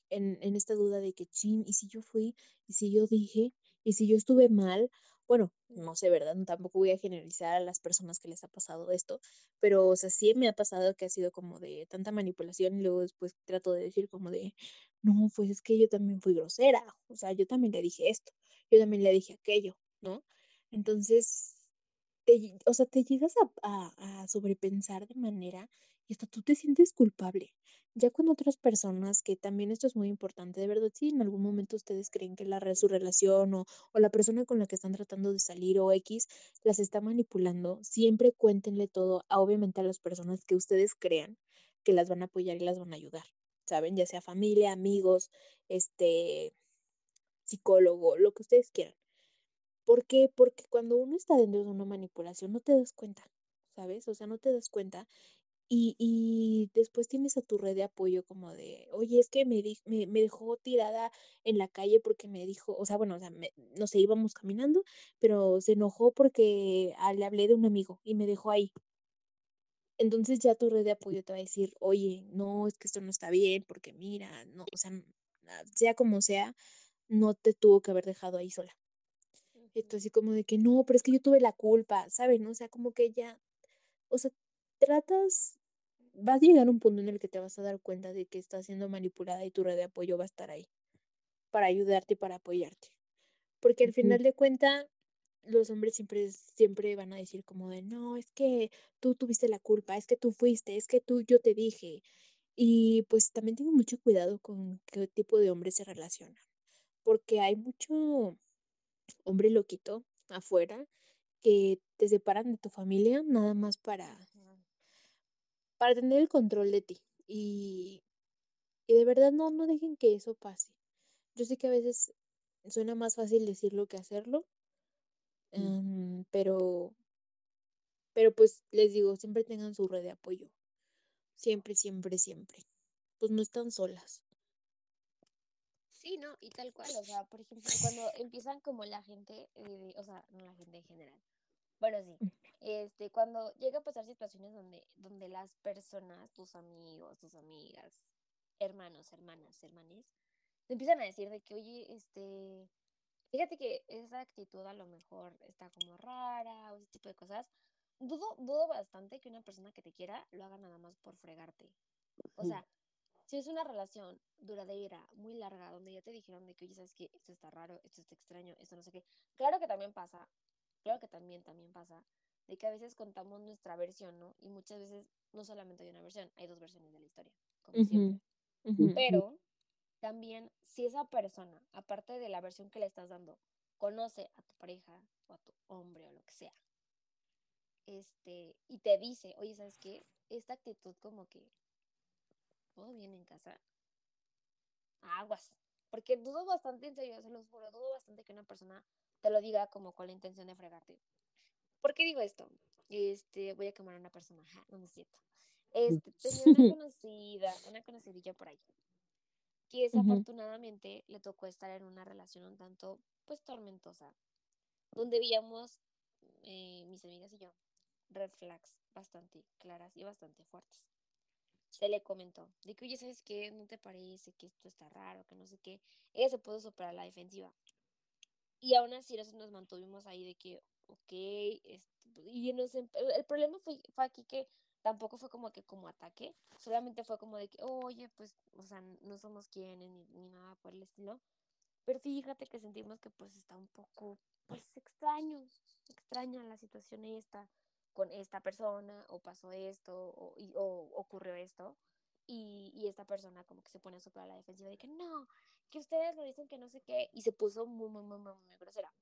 en, en esta duda de que, chin, ¿y si yo fui? ¿Y si yo dije? ¿Y si yo estuve mal? Bueno, no sé, ¿verdad? Tampoco voy a generalizar a las personas que les ha pasado esto, pero, o sea, sí me ha pasado que ha sido como de tanta manipulación y luego después trato de decir como de, no, pues es que yo también fui grosera, o sea, yo también le dije esto, yo también le dije aquello, ¿no? Entonces, te, o sea, te llegas a, a, a sobrepensar de manera y hasta tú te sientes culpable. Ya con otras personas, que también esto es muy importante, de verdad, si en algún momento ustedes creen que la, su relación o, o la persona con la que están tratando de salir o X las está manipulando, siempre cuéntenle todo, a, obviamente a las personas que ustedes crean que las van a apoyar y las van a ayudar, ¿saben? Ya sea familia, amigos, este, psicólogo, lo que ustedes quieran. ¿Por qué? Porque cuando uno está dentro de una manipulación no te das cuenta, ¿sabes? O sea, no te das cuenta y, y después tienes a tu red de apoyo como de, oye, es que me, di, me, me, dejó tirada en la calle porque me dijo, o sea, bueno, o sea, me, no sé, íbamos caminando, pero se enojó porque ah, le hablé de un amigo y me dejó ahí. Entonces ya tu red de apoyo te va a decir, oye, no, es que esto no está bien, porque mira, no, o sea, sea como sea, no te tuvo que haber dejado ahí sola. Esto así como de que no, pero es que yo tuve la culpa, ¿saben? O sea, como que ya, o sea, tratas, vas a llegar a un punto en el que te vas a dar cuenta de que estás siendo manipulada y tu red de apoyo va a estar ahí para ayudarte y para apoyarte. Porque al final de cuenta, los hombres siempre, siempre van a decir como de, no, es que tú tuviste la culpa, es que tú fuiste, es que tú, yo te dije. Y pues también tengo mucho cuidado con qué tipo de hombres se relacionan, porque hay mucho hombre loquito afuera que te separan de tu familia nada más para, para tener el control de ti. Y, y de verdad no, no dejen que eso pase. Yo sé que a veces suena más fácil decirlo que hacerlo, um, pero, pero pues les digo, siempre tengan su red de apoyo. Siempre, siempre, siempre. Pues no están solas. Sí, no, y tal cual, o sea, por ejemplo, cuando empiezan como la gente, eh, o sea, no la gente en general, bueno, sí, este, cuando llega a pasar situaciones donde, donde las personas, tus amigos, tus amigas, hermanos, hermanas, hermanes, te empiezan a decir de que, oye, este, fíjate que esa actitud a lo mejor está como rara o ese tipo de cosas, dudo, dudo bastante que una persona que te quiera lo haga nada más por fregarte. O sea, si es una relación duradera, muy larga, donde ya te dijeron de que, oye, sabes que esto está raro, esto está extraño, esto no sé qué, claro que también pasa, claro que también, también pasa, de que a veces contamos nuestra versión, ¿no? Y muchas veces no solamente hay una versión, hay dos versiones de la historia, como uh -huh. siempre. Uh -huh. Pero también, si esa persona, aparte de la versión que le estás dando, conoce a tu pareja o a tu hombre o lo que sea, este, y te dice, oye, ¿sabes qué? Esta actitud como que todo bien en casa, aguas. Porque dudo bastante, en serio, se los juro, dudo bastante que una persona te lo diga como con la intención de fregarte. ¿Por qué digo esto? Este, voy a quemar a una persona, ja, no es cierto. Este, tenía una conocida, una conocidilla por ahí, que desafortunadamente uh -huh. le tocó estar en una relación un tanto, pues, tormentosa, donde veíamos, eh, mis amigas y yo, red flags bastante claras y bastante fuertes se le comentó de que, oye, ¿sabes qué? ¿No te parece que esto está raro? Que no sé qué. Ella se pudo superar la defensiva. Y aún así nosotros nos mantuvimos ahí de que, ok, este, y nos, el, el problema fue, fue, aquí que tampoco fue como que como ataque, solamente fue como de que, oye, pues, o sea, no somos quienes ni, ni nada por el estilo. Pero fíjate que sentimos que pues está un poco, pues, extraño, extraña la situación esta con esta persona o pasó esto o, o ocurrió esto y, y, esta persona como que se pone súper a la defensiva de que no, que ustedes lo dicen que no sé qué y se puso muy, muy, muy, muy, muy grosera.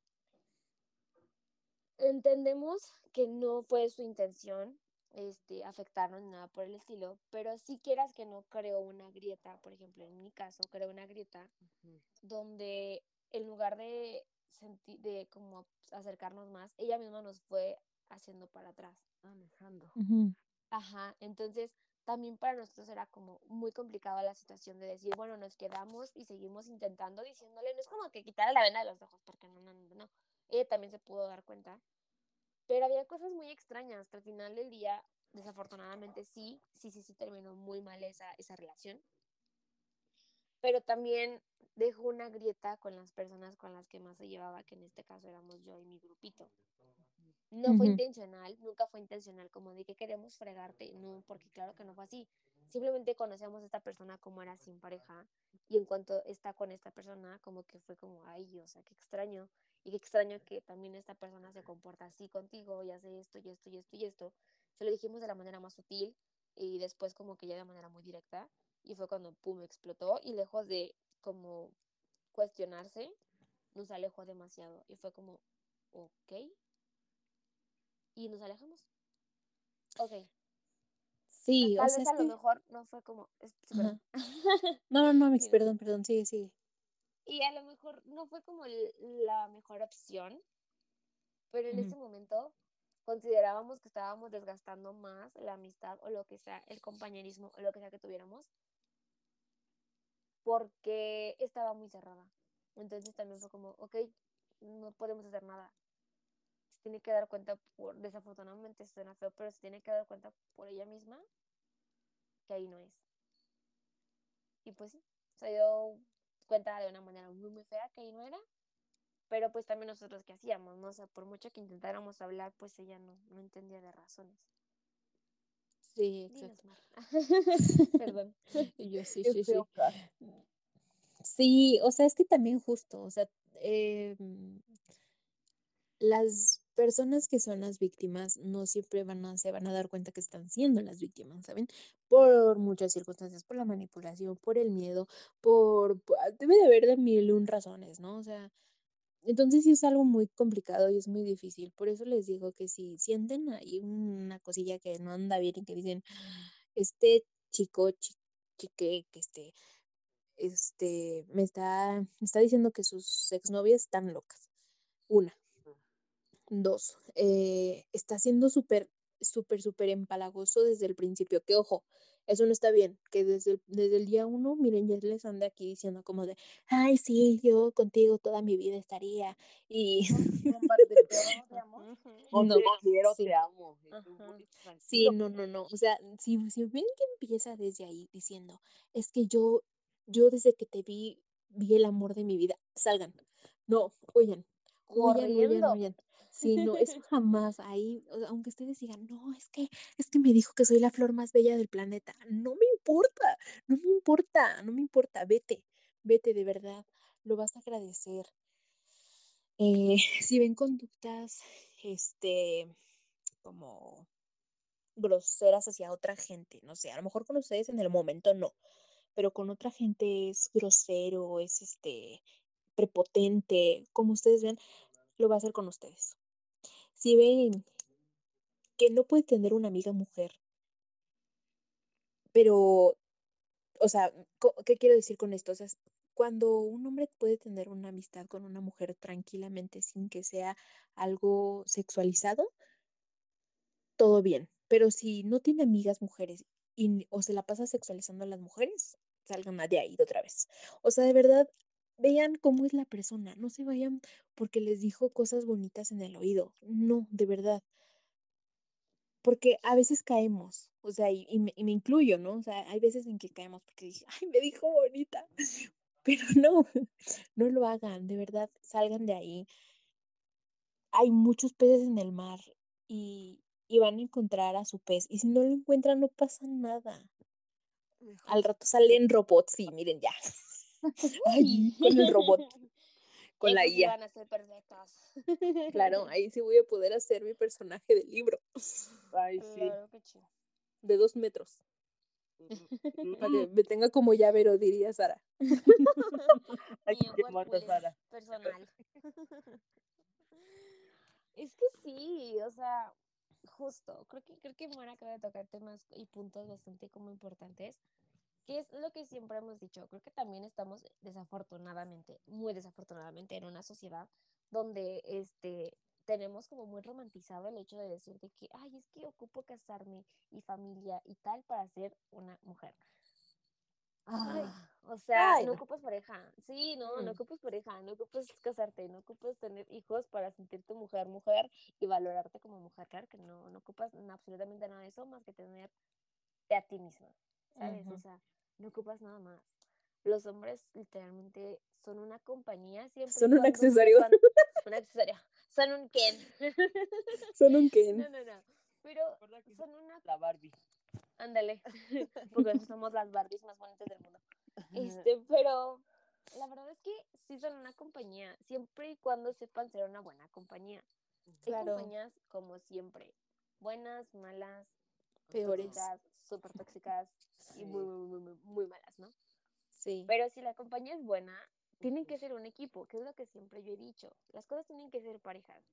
Entendemos que no fue su intención este, afectarnos ni nada por el estilo, pero si quieras que no creó una grieta, por ejemplo, en mi caso, creó una grieta uh -huh. donde en lugar de, sentir, de como acercarnos más, ella misma nos fue haciendo para atrás. Alejandro. Uh -huh. Ajá, entonces también para nosotros era como muy complicada la situación de decir, bueno, nos quedamos y seguimos intentando diciéndole, no es como que quitar la vena de los ojos, porque no, no, no, no. Ella también se pudo dar cuenta. Pero había cosas muy extrañas que al final del día, desafortunadamente sí, sí, sí, sí terminó muy mal esa, esa relación. Pero también dejó una grieta con las personas con las que más se llevaba, que en este caso éramos yo y mi grupito. No fue intencional, nunca fue intencional como de que queremos fregarte, no, porque claro que no fue así. Simplemente conocíamos a esta persona como era sin pareja y en cuanto está con esta persona, como que fue como, ay, o sea, qué extraño. Y qué extraño que también esta persona se comporta así contigo y hace esto y esto y esto y esto. Se lo dijimos de la manera más sutil y después como que ya de manera muy directa y fue cuando, pum, explotó y lejos de como cuestionarse, nos alejó demasiado y fue como, ok, y nos alejamos. Ok, Sí, o sea, vez a lo que... mejor no fue como. No, no, no, Mix, perdón, perdón, sigue, sigue. Y a lo mejor no fue como la mejor opción, pero en ese momento considerábamos que estábamos desgastando más la amistad o lo que sea, el compañerismo o lo que sea que tuviéramos, porque estaba muy cerrada. Entonces también fue como, ok, no podemos hacer nada. Tiene que dar cuenta, por, desafortunadamente suena feo, pero se tiene que dar cuenta por ella misma que ahí no es. Y pues sí, se dio cuenta de una manera muy, muy fea que ahí no era. Pero pues también nosotros qué hacíamos, ¿no? O sea, por mucho que intentáramos hablar, pues ella no, no entendía de razones. Sí, exacto. Perdón. Yo sí, sí, sí. Sí, o sea, es que también justo, o sea, eh, las personas que son las víctimas no siempre van a, se van a dar cuenta que están siendo las víctimas, ¿saben? Por muchas circunstancias, por la manipulación, por el miedo, por, por- debe de haber de mil un razones, ¿no? O sea, entonces sí es algo muy complicado y es muy difícil. Por eso les digo que si sienten ahí una cosilla que no anda bien y que dicen, este chico, chi- chique, que este, este, me está, me está diciendo que sus exnovias están locas. Una. Dos, eh, está siendo súper, súper, súper empalagoso desde el principio. Que ojo, eso no está bien. Que desde el, desde el día uno, miren, ya les anda aquí diciendo como de, ay, sí, yo contigo toda mi vida estaría. Y. O no, te quiero, sí. te amo. Sí, no, no, no. O sea, si, si ven que empieza desde ahí diciendo, es que yo, yo desde que te vi, vi el amor de mi vida, salgan. No, huyan, huyan, Corriendo. huyan. Sí, no, eso jamás. Ahí, aunque ustedes digan, no, es que, es que me dijo que soy la flor más bella del planeta. No me importa, no me importa, no me importa. Vete, vete de verdad. Lo vas a agradecer. Eh, si ven conductas, este, como groseras hacia otra gente, no sé, a lo mejor con ustedes en el momento no, pero con otra gente es grosero, es este prepotente, como ustedes ven, lo va a hacer con ustedes. Si ven que no puede tener una amiga mujer, pero, o sea, ¿qué quiero decir con esto? O sea, cuando un hombre puede tener una amistad con una mujer tranquilamente sin que sea algo sexualizado, todo bien. Pero si no tiene amigas mujeres y, o se la pasa sexualizando a las mujeres, salgan de ahí otra vez. O sea, de verdad, vean cómo es la persona. No se vayan porque les dijo cosas bonitas en el oído. No, de verdad. Porque a veces caemos, o sea, y, y me, y me incluyo, ¿no? O sea, hay veces en que caemos porque dije, ay, me dijo bonita. Pero no, no lo hagan, de verdad, salgan de ahí. Hay muchos peces en el mar y, y van a encontrar a su pez. Y si no lo encuentran, no pasa nada. Al rato salen robots, sí, miren ya. Con el robot, con la IA. van a ser perfectos. Claro, ahí sí voy a poder hacer mi personaje del libro Ay, sí. De dos metros. Para que me tenga como llavero, diría Sara. Ay, qué mata, Sara. personal. es que sí, o sea, justo, creo que, creo que Mara acaba de tocar temas y puntos bastante como importantes, que es lo que siempre hemos dicho. Creo que también estamos desafortunadamente, muy desafortunadamente, en una sociedad donde este tenemos como muy romantizado el hecho de decir de que, ay, es que ocupo casarme y familia y tal para ser una mujer. Ay, Ah, o sea, Ay, no no. ocupas pareja. Sí, no, no Mm. ocupas pareja, no ocupas casarte, no ocupas tener hijos para sentirte mujer, mujer y valorarte como mujer. Claro que no, no ocupas absolutamente nada de eso más que tenerte a ti misma, ¿sabes? O sea, no ocupas nada más. Los hombres literalmente son una compañía siempre Son un accesorio. sepan- un accesorio. Son un Ken. Son un Ken. No, no, no. Pero son una la Barbie. Ándale, porque somos las Barbies más bonitas del mundo. Este, pero la verdad es que sí son una compañía, siempre y cuando sepan ser una buena compañía. Hay Claro. compañías como siempre, buenas, malas, Peores. súper tóxicas y Sí. muy, muy, muy, muy, muy malas, ¿no? Sí. Pero si la compañía es buena, tienen que ser un equipo, que es lo que siempre yo he dicho. Las cosas tienen que ser parejas.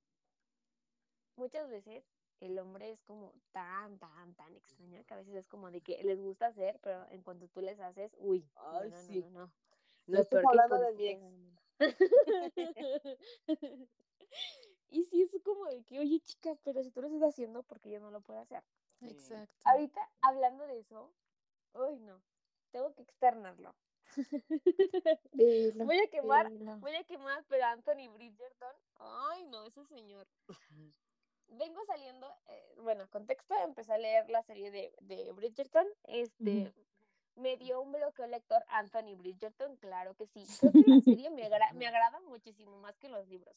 Muchas veces el hombre es como tan, tan, tan extraño que a veces es como de que les gusta hacer, pero en cuanto tú les haces, uy, no, Ay, no, no, sí. no, no. No que hablando de mi ex. suceder en el mundo. y sí, es como de que, oye, chica, pero si tú lo estás haciendo, porque yo no lo puedo hacer? Exacto. Ahorita, hablando de eso, uy, no, tengo que externarlo. Dilo, Voy a quemar, dilo. voy a quemar, pero Anthony Bridgerton, ay no, ese señor. Vengo saliendo, eh, bueno, contexto, empecé a leer la serie de, de Bridgerton, este, me dio un bloqueo lector Anthony Bridgerton, claro que sí. Creo que la serie me, agra- me agrada muchísimo más que los libros.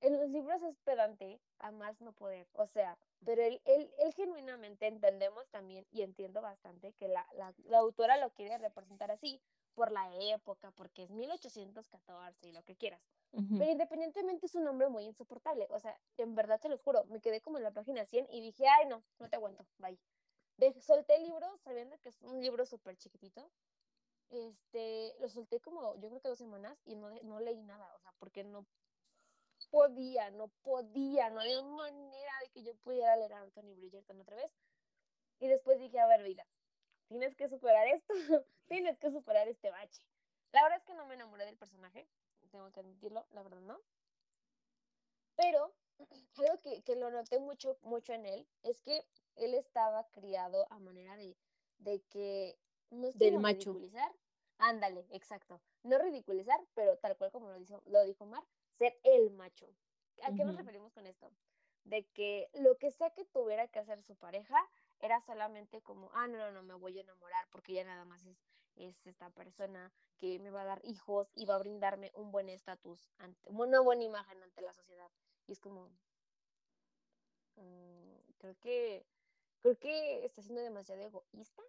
En los libros es pedante a más no poder, o sea, pero él, él, él genuinamente entendemos también y entiendo bastante que la, la, la autora lo quiere representar así por la época, porque es 1814 y lo que quieras. Ujú. Pero independientemente es un hombre muy insoportable. O sea, en verdad te los juro, me quedé como en la página 100 y dije, ay no, no te aguanto, bye. De- solté el libro sabiendo que es un libro súper chiquitito. Este, lo solté como yo creo que dos semanas y no, no leí nada, o sea, porque no podía, no podía, no había manera de que yo pudiera leer a Anthony Bridgerton otra vez. Y después dije, a ver, vida, tienes que superar esto, tienes que superar este bache. La verdad es que no me enamoré del personaje, tengo que admitirlo, la verdad no. Pero algo que, que lo noté mucho, mucho en él es que él estaba criado a manera de, de que no es Del macho. ridiculizar. Ándale, exacto. No ridiculizar, pero tal cual como lo dijo, lo dijo Mar, ser el macho. ¿A qué nos referimos con esto? De que lo que sea que tuviera que hacer su pareja era solamente como, ah, no, no, no, me voy a enamorar porque ya nada más es, es esta persona que me va a dar hijos y va a brindarme un buen estatus, una buena imagen ante la sociedad. Y es como, mm, creo que, creo que está siendo demasiado egoísta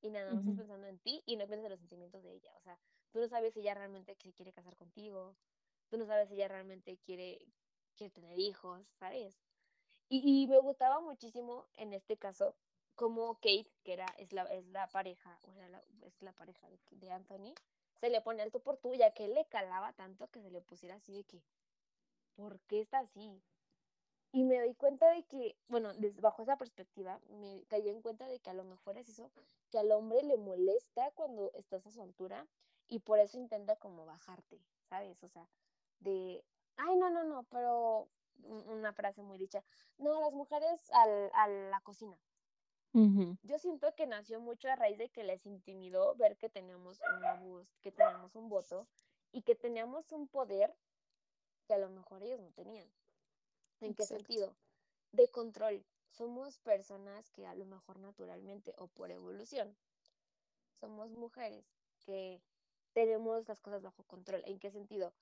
y nada más estás pensando en ti y no piensas en los sentimientos de ella. O sea, tú no sabes si ella realmente se quiere casar contigo, tú no sabes si ella realmente quiere, quiere tener hijos, ¿sabes? Y, y me gustaba muchísimo en este caso como Kate, que era, es, la, es la pareja, o la, es la pareja de, Anthony, se le pone alto por tú, ya que le calaba tanto que se le pusiera así de que, ¿por qué está así? Y me doy cuenta de que, bueno, bajo esa perspectiva, me caí en cuenta de que a lo mejor es eso, que al hombre le molesta cuando estás a su altura y por eso intenta como bajarte, ¿sabes? O sea, de, ay, no, no, no, pero un- una frase muy dicha, no, las mujeres al, a la cocina. Yo siento que nació mucho a raíz de que les intimidó ver que teníamos una voz, que teníamos un voto y que teníamos un poder que a lo mejor ellos no tenían. ¿En qué sentido? De control. Somos personas que a lo mejor naturalmente o por evolución somos mujeres que tenemos las cosas bajo control. ¿En qué sentido?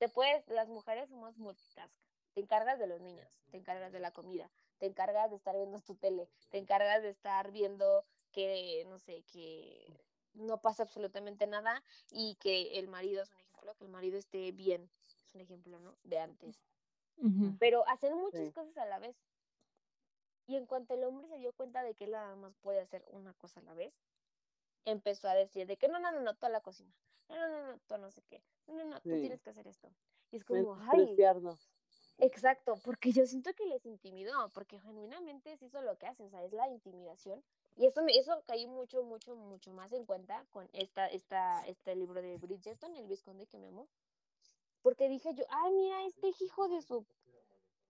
Te puedes, las mujeres somos multitask. Te encargas de los niños, te encargas de la comida, te encargas de estar viendo tu tele, te encargas de estar viendo que, no sé, que no pasa absolutamente nada y que el marido es un ejemplo, que el marido esté bien, es un ejemplo, ¿no? De antes pero hacen muchas Sí. cosas a la vez. Y en cuanto el hombre se dio cuenta de que él nada más puede hacer una cosa a la vez, empezó a decir de que no, no, no, no, tú a la cocina, no, no, no, no, tú no sé qué, no, no, no, tú Sí. tienes que hacer esto. Y es como, ay, exacto, porque yo siento que les intimidó, porque genuinamente es eso lo que hacen, o sea, es la intimidación. Y eso, me, eso caí mucho, mucho, mucho más en cuenta con esta, esta, este libro de Bridgerton, El Visconde que me amó. Porque dije yo, ay, mira, este hijo de su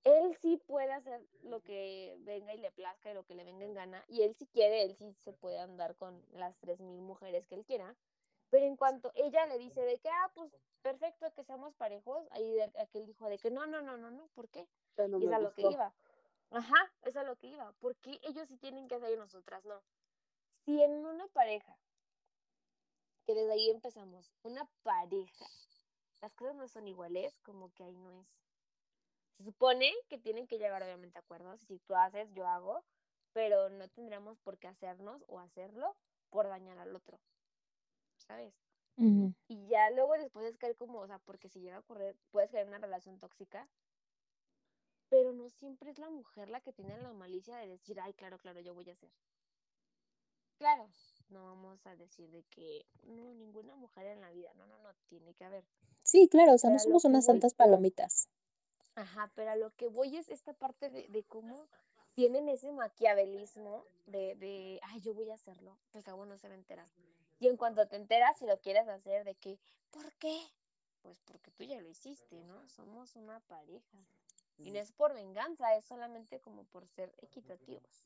él sí puede hacer lo que venga y le plazca y lo que le venga en gana, y él si quiere, él sí se puede andar con las tres mil mujeres que él quiera, pero en cuanto ella le dice de que, ah, pues perfecto que seamos parejos, ahí de, aquel dijo de que no, no, no, no, no, ¿por qué? No es a lo que iba. Ajá, es a lo que iba. Porque ellos sí tienen que hacer y nosotras no. Si en una pareja, que desde ahí empezamos, una pareja, las cosas no son iguales, como que ahí no es. Se supone que tienen que llegar obviamente a acuerdos. Si tú haces, yo hago, pero no tendríamos por qué hacernos o hacerlo por dañar al otro. ¿Sabes? Y ya luego después es caer como, o sea, porque si llega a ocurrir, puedes caer en una relación tóxica, pero no siempre es la mujer la que tiene la malicia de decir, ay, claro, claro, yo voy a hacer. Claro, no vamos a decir de que no, ninguna mujer en la vida, no, no, no, tiene que haber. Sí, claro, o sea, no Pero somos unas voy- santas palomitas. Ajá, pero a lo que voy es esta parte de, de cómo tienen ese maquiavelismo de, de, ay, yo voy a hacerlo, que al cabo no se va a enterar. Y en cuanto te enteras, si lo quieres hacer, de que, ¿por qué? Pues porque tú ya lo hiciste, ¿no? Somos una pareja. Y no es por venganza, es solamente como por ser equitativos.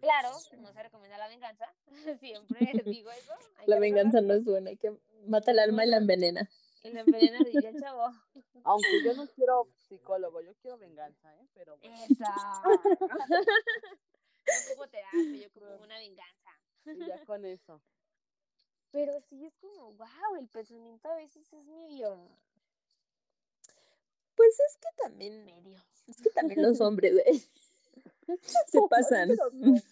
Claro, no se recomienda la venganza, siempre digo eso. La venganza no es buena, hay que mata el alma y la envenena. Y la envenena, diría el chavo. Aunque yo no quiero psicólogo, yo quiero venganza, ¿eh? Pero bueno, Esa. no ocupo terapia, yo ocupo una venganza. Y ya con eso. Pero sí es como, wow, el pensamiento a veces es medio, Pues es que también, medio. es que también los hombres güey, se pasan.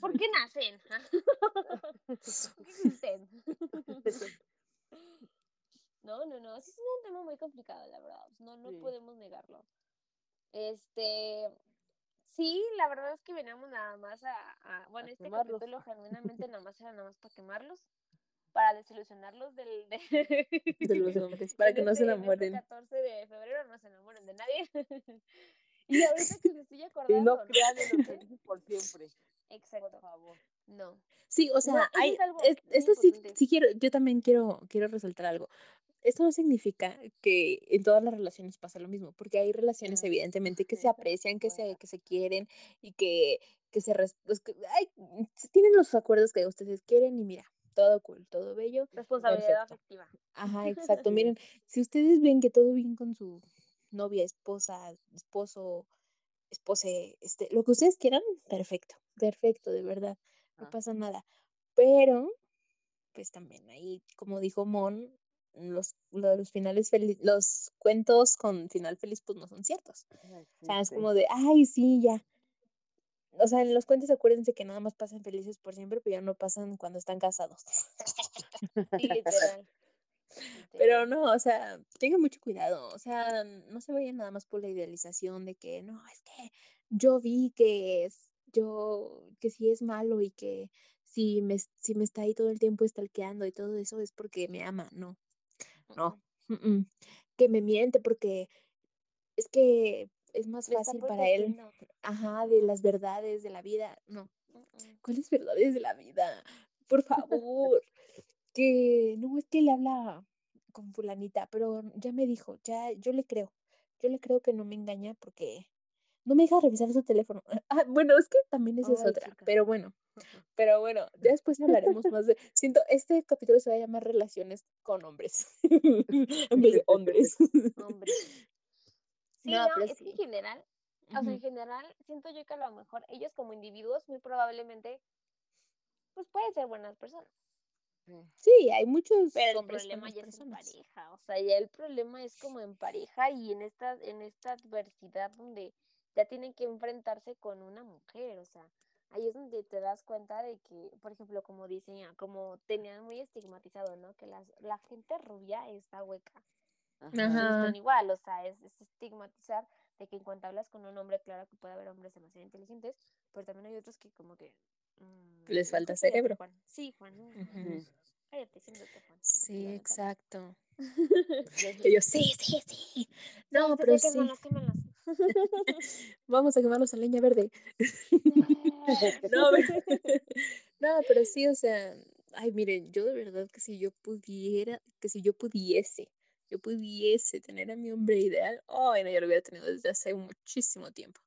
¿Por qué nacen? ¿Por qué existen? No, no, no, sí es un tema muy complicado, la verdad. No, no Sí. podemos negarlo. Este, sí, la verdad es que veníamos nada más a, a- bueno, A este quemarlos. capítulo genuinamente nada más era nada más para quemarlos, para desilusionarlos del, de, de los hombres, para que no se este- en este enamoren. 14 de febrero no se enamoren de nadie. y ahorita que me estoy Y acordando. no crean en los felices por siempre, por Exacto, favor. no. Sí, o sea, eso hay, es algo es- esto sí, sí quiero, yo también quiero, quiero resaltar algo. Esto no significa que en todas las relaciones pasa lo mismo, porque hay relaciones evidentemente que se aprecian, que se, que se quieren y que, que se pues, que, ay, se tienen los acuerdos que ustedes quieren y mira, todo cool, todo bello. Responsabilidad Perfecto. afectiva. Ajá, exacto. Miren, si ustedes ven que todo bien con su novia, esposa, esposo, espose, este, lo que ustedes quieran, perfecto, perfecto, de verdad, no Ah. pasa nada. Pero, pues también ahí, como dijo Mon, los, lo de los finales felices, los cuentos con final feliz, pues no son ciertos. No O sea, es como de, ay, sí, ya. O sea, en los cuentos acuérdense que nada más pasan felices por siempre, pero ya no pasan cuando están casados. Sí, literal. Pero no, o sea, tengan mucho cuidado, o sea, no se vayan nada más por la idealización de que no, es que yo vi que es, yo, que si es malo y que si me, si me está ahí todo el tiempo stalkeando y todo eso es porque me ama, no, no, Mm, que me miente porque es que es más Me fácil para él, ajá, de las verdades de la vida, no, Mm, mm. ¿cuáles verdades de la vida? Por favor. Que no es que le habla con fulanita, pero ya me dijo, ya yo le creo, yo le creo que no me engaña porque no me deja revisar su teléfono. Ah, bueno, es que también esa es otra, chica. pero bueno, pero bueno, ya después hablaremos más de, siento, este capítulo se va a llamar relaciones con hombres, en vez de hombres. Hombre. Sí, No, es que en general, o sea, en general, siento yo que a lo mejor ellos como individuos muy probablemente, pues pueden ser buenas personas. Sí, hay muchos Pero el hombres problema ya es en pareja, o sea, ya el problema es como en pareja y en esta, en esta adversidad donde ya tienen que enfrentarse con una mujer, o sea, ahí es donde te das cuenta de que, por ejemplo, como dicen, ya, como tenían muy estigmatizado, ¿no? Que las, la gente rubia está hueca. Ajá. están igual, o sea, es, es estigmatizar de que en cuanto hablas con un hombre, claro que puede haber hombres demasiado inteligentes, pero también hay otros que como que... mm, Les falta cerebro. Juan. Sí, Juan, Ujú. Sí. cállate, siéntate, Juan. Sí, exacto. Yo- sí, sí, sí. No, sí, pero sí, sí. quémalas, quémalas. Vamos a quemarlos a leña verde. No, pero- no, pero sí, o sea, ay, miren, yo de verdad que si yo pudiera, que si yo pudiese yo pudiese tener a mi hombre ideal, ay, no, yo lo hubiera tenido desde hace muchísimo tiempo.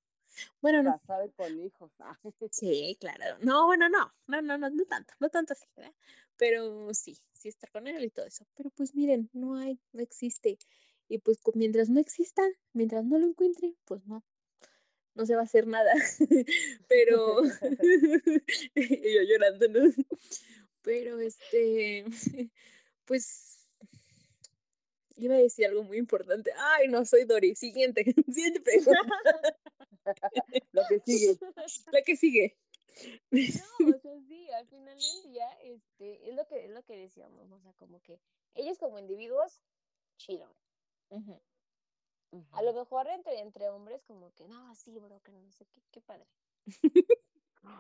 Bueno, no. Con hijos. ah. Sí, claro. No, bueno, no, no, no, no, no tanto, no tanto así, ¿verdad? Pero sí, sí estar con él y todo eso. Pero pues miren, no hay, no existe. Y pues mientras no exista, mientras no lo encuentre, pues no, no se va a hacer nada. Pero, y yo llorando, ¿no? Pero este, pues, iba a decir algo muy importante. Ay, no, soy Dori. Siguiente, siguiente pregunta. Lo que sigue. La que sigue. No, o sea, sí, al final del día, este, es lo que, es lo que decíamos, o sea, como que ellos como individuos, chido. A lo mejor entre, entre hombres, como que, no, sí, bro, que no sé qué, qué padre.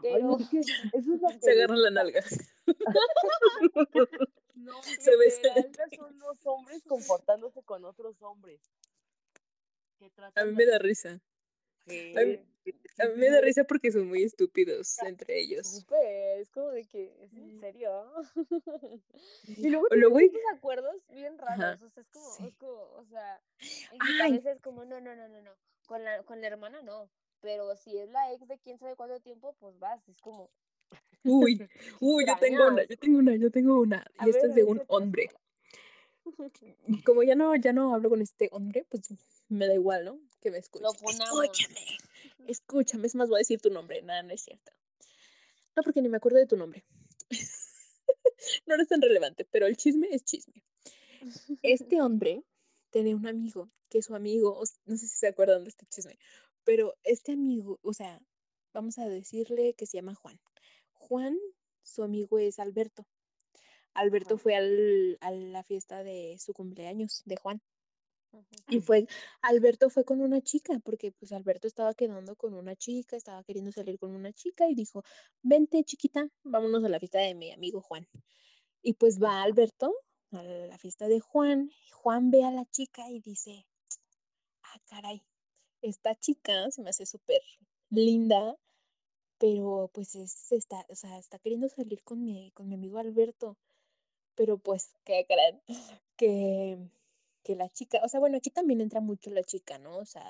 Pero, es que eso es lo que Se agarran la nalga. No, Se besan. son los hombres comportándose con otros hombres. Que A mí de me da risa. Que- A mí, a mí me da risa porque son muy estúpidos entre ellos. súper, es como de que, ¿es en Sí. serio? Y luego tienen estos acuerdos bien Ajá, raros, o sea, es como, sí. es como, o sea, Ay. cabeza es como, no, no, no, no, no, con la, con la hermana no, pero si es la ex de quién sabe cuánto tiempo, pues vas, es como, Uy, uy, yo tengo una, yo tengo una, yo tengo una. A Y esta ver, es de a un hombre. Como ya no, ya no hablo con este hombre, pues me da igual, ¿no? Que me escuche. Lo funamos. Escúchame, escúchame, es más, voy a decir tu nombre. Nada, no es cierto. No, porque ni me acuerdo de tu nombre. no eres tan relevante, pero el chisme es chisme. Este hombre tenía un amigo, que su amigo, no sé si se acuerdan de este chisme, pero este amigo, o sea, vamos a decirle que se llama Juan. Juan, su amigo es Alberto. Alberto Ajá. fue al- a la fiesta de su cumpleaños de Juan. Y fue, Alberto fue con una chica, porque pues Alberto estaba quedando con una chica, estaba queriendo salir con una chica y dijo, vente chiquita, vámonos a la fiesta de mi amigo Juan. Y pues va Alberto a la fiesta de Juan, y Juan ve a la chica y dice, ah, caray, esta chica se me hace súper linda, pero pues es, está, o sea, está queriendo salir con mi, con mi amigo Alberto. Pero pues, ¿qué creen? Que, que la chica, o sea, bueno, aquí también entra mucho la chica, ¿no? O sea,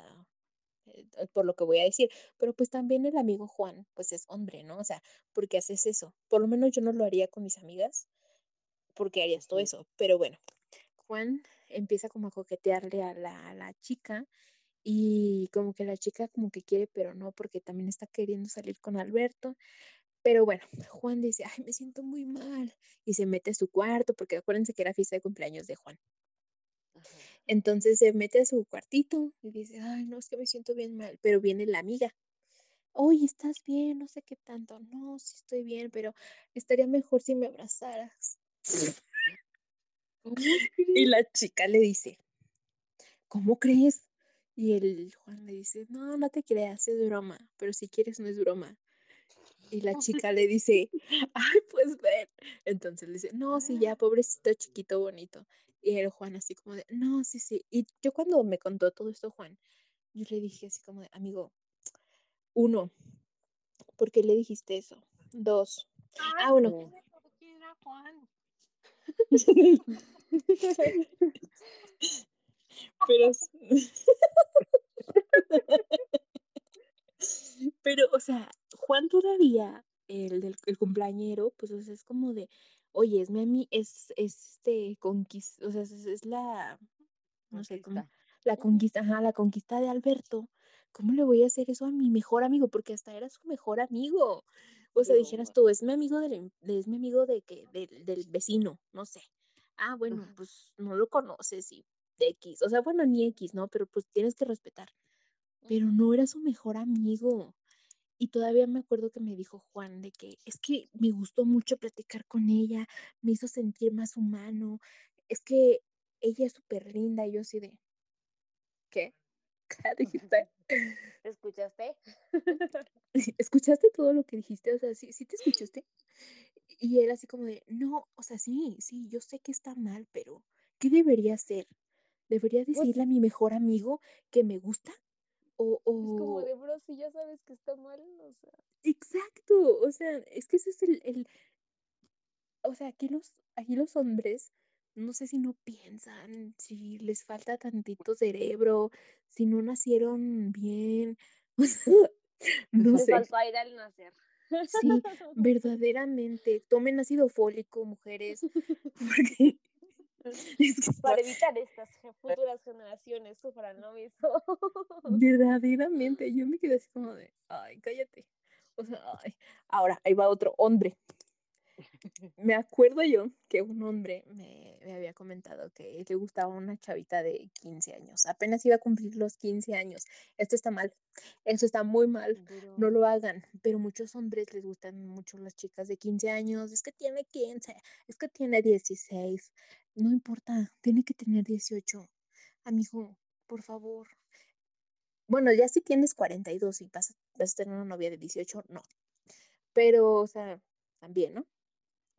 eh, por lo que voy a decir, pero pues también el amigo Juan, pues es hombre, ¿no? O sea, ¿por qué haces eso? Por lo menos yo no lo haría con mis amigas, porque harías todo eso, pero bueno, Juan empieza como a coquetearle a la, a la chica y como que la chica como que quiere, pero no, porque también está queriendo salir con Alberto. Pero bueno, Juan dice, ay, me siento muy mal. Y se mete a su cuarto, porque acuérdense que era fiesta de cumpleaños de Juan. Entonces se mete a su cuartito y dice, ay, no, es que me siento bien mal. Pero viene la amiga. Oye, ¿estás bien? No sé qué tanto. No, sí estoy bien, pero estaría mejor si me abrazaras. ¿Cómo Y la chica le dice, ¿cómo crees? Y el Juan le dice, no, no te creas, es broma, pero si quieres no es broma. Y la chica le dice, ay, pues ven. Entonces le dice, no, sí, ya, pobrecito, chiquito, bonito. Y el Juan así como de, no, sí, sí. Y yo cuando me contó todo esto, Juan, yo le dije así como de, amigo, uno, ¿por qué le dijiste eso? Dos, ah, bueno, Sí. ¿Quién era Juan? pero, pero, o sea, Juan todavía, el del el cumpleañero, pues o sea, es como de, oye, es mi es, es este conquista, o sea, es, es la, no sé cómo, la conquista, ajá, la conquista de Alberto. ¿Cómo le voy a hacer eso a mi mejor amigo? Porque hasta era su mejor amigo. O sea, dijeras tú, es mi amigo del, de- es mi amigo de que, del, del vecino, no sé. Ah, bueno, pues no lo conoces y de X. O sea, bueno, ni X, ¿no? Pero pues tienes que respetar. Pero no era su mejor amigo. Y todavía me acuerdo que me dijo Juan de que es que me gustó mucho platicar con ella, me hizo sentir más humano, es que ella es súper linda y yo así de, ¿qué? ¿Qué dijiste? ¿Escuchaste? ¿Escuchaste todo lo que dijiste? O sea, ¿sí, sí te escuchaste? Y él así como de, no, o sea, sí, sí, yo sé que está mal, pero ¿qué debería hacer? ¿Debería Pues decirle a mi mejor amigo que me gusta? O, es como o, de, bro, si ya sabes que está mal, o sea, exacto, o sea, es que ese es el, el, o sea, aquí los, aquí los hombres no sé si no piensan, si les falta tantito cerebro, si no nacieron bien. no Les sé. faltó aire al nacer. Sí, verdaderamente. Tomen ácido fólico, mujeres, porque Para evitar estas futuras generaciones sufran lo mismo. verdaderamente yo me quedé así como de, ay, cállate. O sea, ay. Ahora, ahí va otro hombre. Me acuerdo yo que un hombre me, me había comentado que le gustaba una chavita de 15 años. Apenas iba a cumplir los 15 años. Esto está mal. Esto está muy mal. No lo hagan. Pero muchos hombres les gustan mucho las chicas de 15 años. Es que tiene 15, es que tiene 16. No importa, tiene que tener 18. Amigo, por favor. Bueno, ya si tienes 42 y vas, vas a tener una novia de 18, no. Pero, o sea, también, ¿no?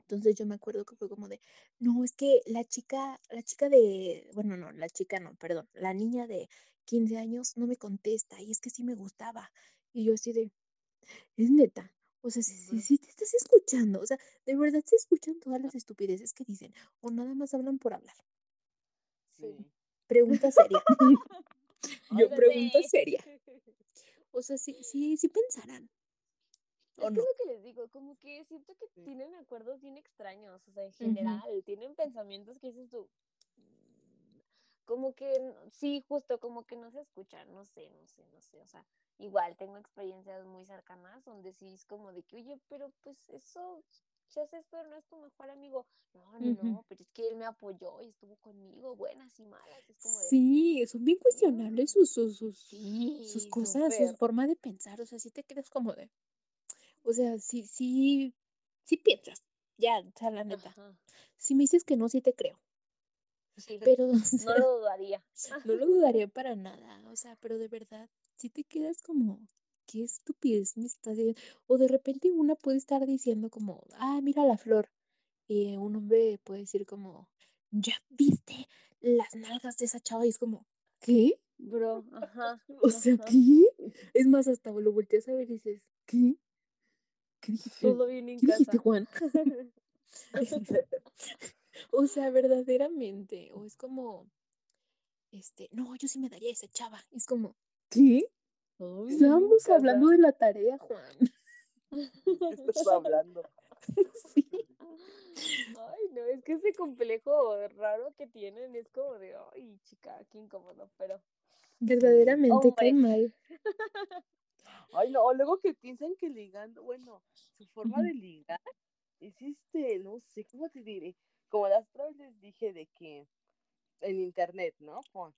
Entonces yo me acuerdo que fue como de, no, es que la chica, la chica de, bueno, no, la chica no, perdón, la niña de 15 años no me contesta y es que sí me gustaba. Y yo así de, es neta, o sea, sí, sí, Bro. sí te estás escuchando, o sea, de verdad se escuchan todas las estupideces que dicen o nada más hablan por hablar. Sí. Pregunta seria. yo pregunta seria. O sea, sí, sí, sí pensarán. Es ¿O que no? es lo que les digo, como que siento que Sí. tienen acuerdos bien extraños, o sea, en general, tienen pensamientos que dices tú, mm, como que, sí, justo, como que no se escuchan, no sé, no sé, no sé, o sea, igual tengo experiencias muy cercanas donde sí es como de que, oye, pero pues eso, si haces esto, no es tu mejor amigo, no, no, no, pero es que él me apoyó y estuvo conmigo, buenas y malas, es como de, Sí, son bien cuestionables sus, sus, sus, sus sí, cosas, su súper, forma de pensar, o sea, sí te quedas como de, o sea, sí, sí, sí piensas, ya, o sea, la neta. ajá, Si me dices que no, sí te creo, sí, pero, o no lo dudaría. no lo dudaría para nada, o sea, pero de verdad, sí te quedas como, qué estupidez me estás diciendo, o de repente una puede estar diciendo como, ah, mira la flor, y un hombre puede decir como, ya viste las nalgas de esa chava, y es como, ¿qué? Bro, ajá, O sea, ajá. ¿qué? Es más, hasta lo volteas a ver y dices, ¿qué? ¿Qué dijiste? Solo viene en ¿Qué dijiste, casa. Juan? o sea, verdaderamente. O es como, este, no, yo sí me daría a esa chava. Es como, ¿qué? En Estábamos hablando de la tarea, Juan. ¿Qué estás hablando? sí. Ay, no, es que ese complejo raro que tienen es como de, ay, chica, qué incómodo, pero Verdaderamente, qué mal. Ay, no, o luego que piensan que ligando, bueno, su forma de ligar es este, no sé, ¿cómo te diré? Como las otras les dije de que en internet, ¿no? Juan?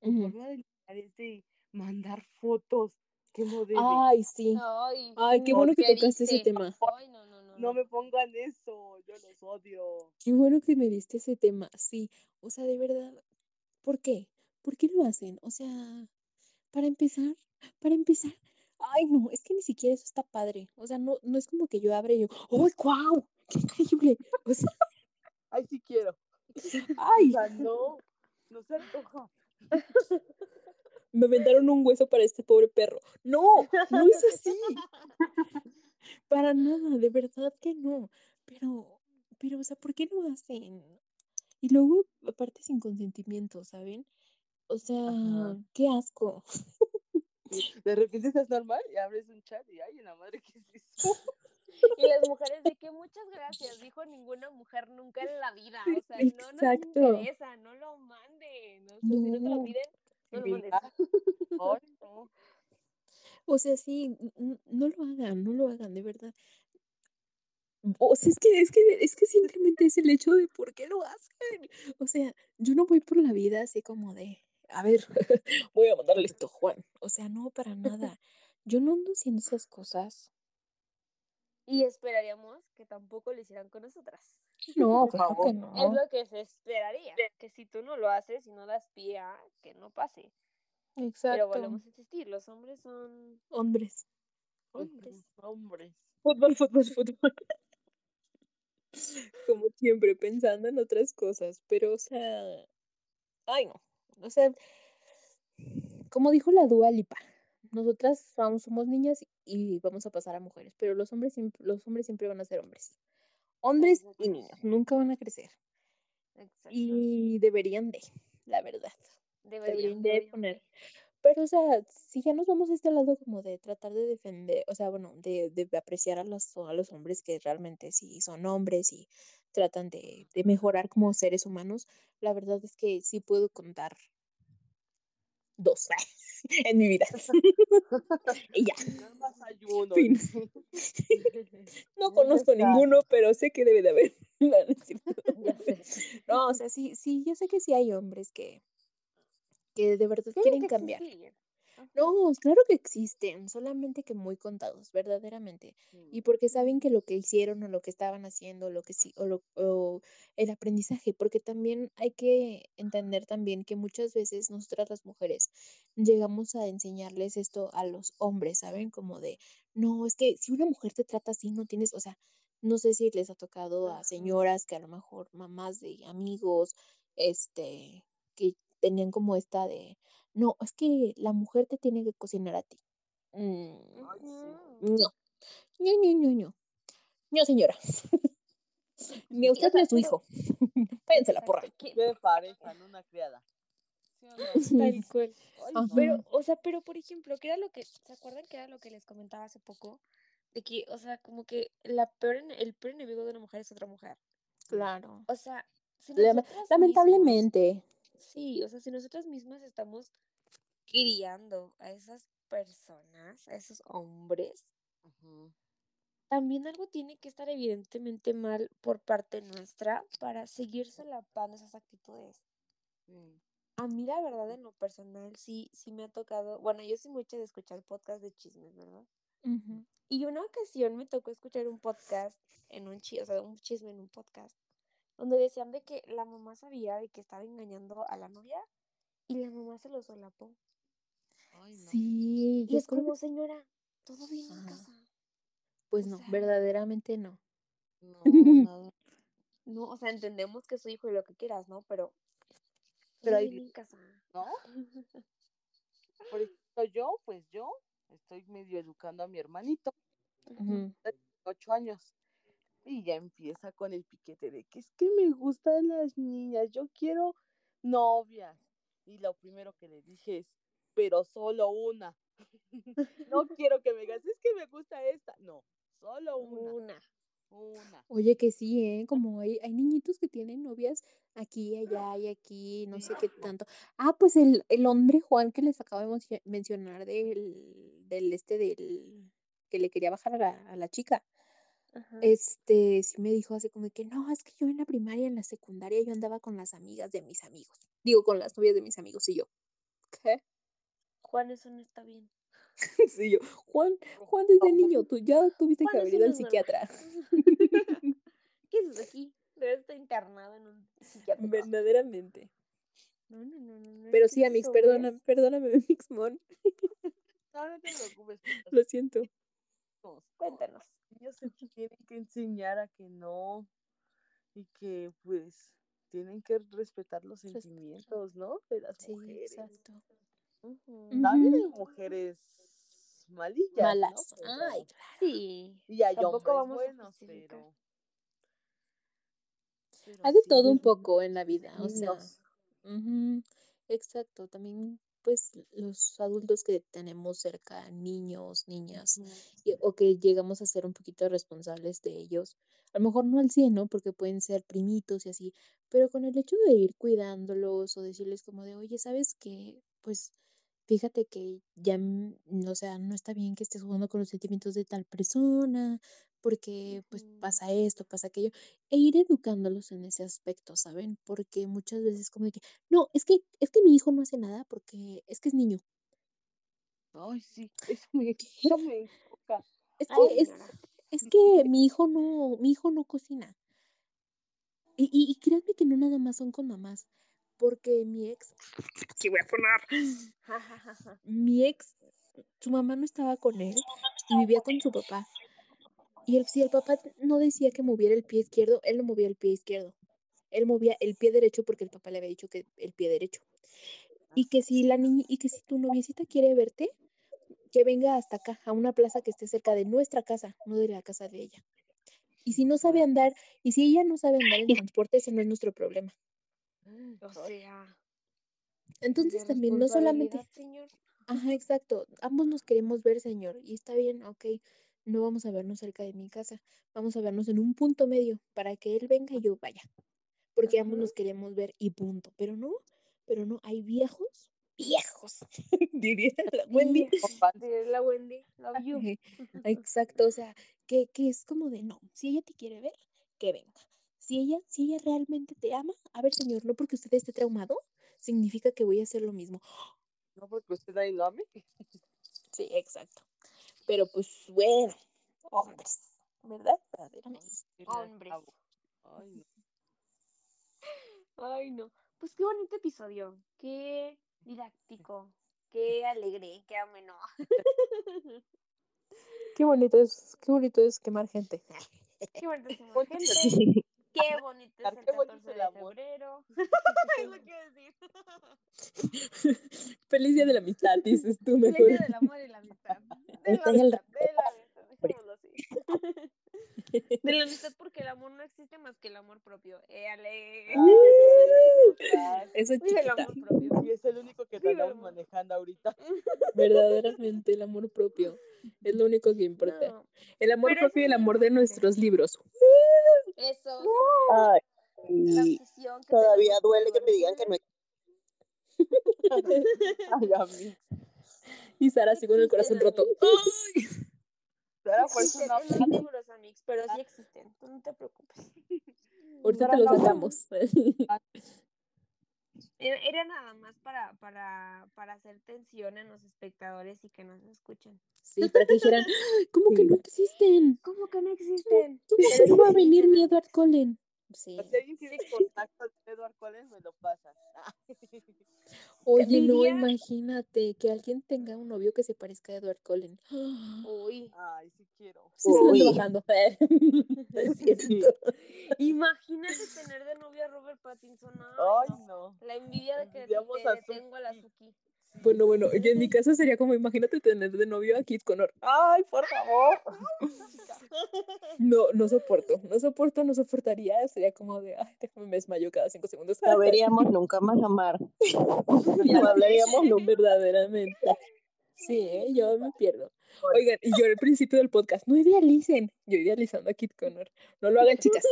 Su forma de ligar es de mandar fotos que no debe. Ay, sí. ay, Ay, qué no, bueno que ¿qué tocaste ese tema. Ay, no, no, no, No no. me pongan eso, yo los odio. Qué bueno que me diste ese tema, sí. O sea, de verdad, ¿por qué? ¿Por qué lo hacen? O sea, para empezar, para empezar, ay no, es que ni siquiera eso está padre. O sea, no, no es como que yo abra y yo, ¡ay, guau! ¡Qué increíble! O sea, Ay, sí quiero. O ¡ay! sea, no, no se antoja. Me aventaron un hueso para este pobre perro. No, no es así. Para nada, de verdad que no. Pero, pero, o sea, ¿por qué lo hacen? Y luego, aparte sin consentimiento, ¿saben? O sea, Ajá. qué asco. De repente estás normal y abres un chat y ay, la madre, ¿qué es eso? Y las mujeres de que muchas gracias, dijo ninguna mujer nunca en la vida. O sea, no nos Exacto. interesa, no lo manden. O sea, si no te lo No. piden, no lo mandes. no. O sea, sí, no lo hagan, no lo hagan, de verdad. O sea, es que, es que, es que simplemente es el hecho de por qué lo hacen. O sea, yo no voy por la vida así como de, a ver, voy a mandarle esto a Juan. O sea, no, para nada. Yo no ando haciendo esas cosas. Y esperaríamos que tampoco lo hicieran con nosotras. No, Por claro que favor. Es no. lo que se esperaría. Que si tú no lo haces y no das pie a que no pase. Pero Exacto. volvemos a insistir, los hombres son Hombres. hombres. Hombres. Fútbol, fútbol, fútbol. Como siempre, pensando en otras cosas. Pero, o sea, ay no. O sea, como dijo la Dua Lipa, nosotras vamos- somos niñas y vamos a pasar a mujeres, pero los hombres, siempre, los hombres siempre van a ser hombres. Hombres y niños, nunca van a crecer. Exacto. Y deberían de, la verdad. Deberían, Deberían de deberían. poner. Pero, o sea, si ya nos vamos a este lado como de tratar de defender, o sea, bueno, de, de apreciar a los, a los hombres que realmente sí son hombres y tratan de, de mejorar como seres humanos, la verdad es que sí puedo contar dos en mi vida. y ya. No conozco ninguno, pero sé que debe de haber. No, o sea, sí, sí, yo sé que sí hay hombres que, que de verdad quieren cambiar. No, claro que existen, solamente que muy contados, verdaderamente. Y porque saben que lo que hicieron o lo que estaban haciendo, lo que sí, o, lo, o el aprendizaje, porque también hay que entender también que muchas veces nosotras las mujeres llegamos a enseñarles esto a los hombres, ¿saben? Como de, no, es que si una mujer te trata así, no tienes, o sea, no sé si les ha tocado a señoras que a lo mejor mamás de amigos, este, que tenían como esta de, no, es que la mujer te tiene que cocinar a ti. Mm, Ay, sí. Ujú. no, no, no, no, no. No, señora. Ni usted ni a su hijo. Váyanse la porra. Qué pareja, no una criada. Tal cual. Ajá. Pero, o sea, pero por ejemplo, que era lo que, ¿se acuerdan que era lo que les comentaba hace poco? De que, o sea, como que la peor, el peor enemigo de una mujer es otra mujer. Claro. O sea, si Lame- lamentablemente. Sí, o sea, si nosotras mismas estamos criando a esas personas, a esos hombres, también algo tiene que estar evidentemente mal por parte nuestra para seguir solapando esas actitudes. Sí. A mí la verdad en lo personal sí, sí me ha tocado, bueno, yo soy mucho de escuchar podcast de chismes, ¿verdad? Y una ocasión me tocó escuchar un podcast en un chisme, o sea, un chisme en un podcast, donde decían de que la mamá sabía de que estaba engañando a la novia y la mamá se lo solapó. Ay, no. Sí, Y es que- como, señora, todo bien en casa. pues o no, sea- verdaderamente no. No, nada. No, o sea, entendemos que es su hijo y lo que quieras, ¿no? Pero, Pero todo ahí bien en casa. ¿No? Por ejemplo, yo, pues yo estoy medio educando a mi hermanito, ocho años. Y ya empieza con el piquete de que es que me gustan las niñas, yo quiero novias. Y lo primero que le dije es, pero solo una. no quiero que me digas, es que me gusta esta. No, solo una. Una. Una. Oye, que sí, ¿eh? Como hay, hay niñitos que tienen novias aquí, allá y aquí, no sé qué tanto. Ah, pues el, el hombre Juan que les acabo de mencio- mencionar del, del este del que le quería bajar a la, a la chica. Ajá. Este, sí me dijo así como que no, es que yo en la primaria, en la secundaria, yo andaba con las amigas de mis amigos. Digo, con las novias de mis amigos y yo. ¿Qué? Juan, eso no está bien. Sí, yo. Juan, Juan, desde niño, tú ya tuviste que haber ido al es psiquiatra. ¿Qué haces aquí? Debes estar internado en un psiquiátrico. Verdaderamente. No, no, no, no. no, Pero es sí, Amix, perdóname, perdóname, Mixmon. No, no te preocupes. Lo siento. Cuéntanos. Ellos se tienen que enseñar a que no y que pues tienen que respetar los sentimientos, ¿no? De las Sí, mujeres. exacto. También hay mujeres malillas, Malas. ¿no? Pero- Ay, claro. Sí. y hay tampoco hombres vamos buenos, pero... pero Hay de sí, todo un poco en la vida, o sea. niños. Exacto. También, pues, los adultos que tenemos cerca, niños, niñas, y- o que llegamos a ser un poquito responsables de ellos. A lo mejor no al 100, ¿no? Porque pueden ser primitos y así, pero con el hecho de ir cuidándolos o decirles como de, oye, ¿sabes qué? Pues fíjate que ya, mm, o sea, no está bien que estés jugando con los sentimientos de tal persona, porque pues pasa esto, pasa aquello, e ir educándolos en ese aspecto, ¿saben? Porque muchas veces como de que, no, es que, es que mi hijo no hace nada porque es que es niño. Ay, sí, eso me, eso me. Es Ay, que, es, es que mi hijo no, mi hijo no cocina. Y, y, y créanme que no nada más son con mamás, porque mi ex, aquí voy a poner, mi ex, su mamá no estaba con él y vivía con su papá. Y el, si el papá no decía que moviera el pie izquierdo, él no movía el pie izquierdo. Él movía el pie derecho porque el papá le había dicho que el pie derecho. Y que si la niña, y que si tu noviecita quiere verte, que venga hasta acá, a una plaza que esté cerca de nuestra casa, no de la casa de ella. Y si no sabe andar, y si ella no sabe andar en transporte, ese no es nuestro problema. O sea, Entonces también no solamente, señor. ajá, exacto, ambos nos queremos ver, señor, y está bien, ok, no vamos a vernos cerca de mi casa, vamos a vernos en un punto medio para que él venga y yo vaya, porque ambos nos queremos ver y punto, pero no, pero no, hay viejos, viejos, diría la Wendy. La Wendy, love you. Exacto, o sea, que, que es como de no, si ella te quiere ver, que venga. Si ella, si ella realmente te ama, a ver, señor, no porque usted esté traumado, significa que voy a hacer lo mismo. No porque usted ahí lo ame. Sí, exacto. Pero pues bueno, hombres, ¿verdad? Hombres. Ay, no. Ay, no. Pues qué bonito episodio. Qué didáctico. Qué alegre. Qué ameno. Qué bonito es, qué bonito es quemar gente. Qué bonito es quemar gente. Qué bonito es el Qué bonito 14 el de febrero. es lo que iba a decir. Feliz día de la amistad, dices tú Feliz mejor. día del amor y la amistad. De la amistad, de la amistad. Dejémoslo así. De la amistad porque el amor no existe más que el amor propio. Éale. Eso Vive el amor propio. Y es el único que amor. manejando ahorita. Verdaderamente el amor propio es lo único que importa. No, El amor Pero es propio y el amor de nuestros libros. eso. Ay, La y que todavía duele que me digan que no Ay, a mí. Y Sara así con el corazón roto. ¡Ay! Sara, Sí por eso existen, no en los libros, amigos, pero sí existen. Tú no te preocupes. Ahorita te los no. sacamos. Era, nada más para, para, para hacer tensión en los espectadores y que nos escuchen. Sí, para que dijeran, "¡Ah! ¿cómo que no existen? ¿Cómo que no existen? ¿Cómo no va a venir existen, mi. Edward Cullen? Sí. Si alguien tiene contacto de Edward Cullen, me lo pasan. Oye, no, imagínate que alguien tenga un novio que se parezca a Edward Cullen. Uy, Ay, sí quiero. Sí, Uy. ando bajando. Es cierto. imagínate tener de novia a Robert Pattinson. Ay, Ay, no. La envidia de que te, a le tengo a la Suki. Bueno, bueno, yo en mi caso sería como, imagínate tener de novio a Kit Connor. Ay, por favor. No, no soporto, no soporto, no soportaría. Sería como de, ay, déjame me desmayo cada cinco segundos. No veríamos nunca más amar. No hablaríamos nunca. Verdaderamente. Sí, ¿eh? yo me pierdo. Oigan, y yo al principio del podcast, no idealicen. Yo idealizando a Kit Connor. No lo hagan, chicas.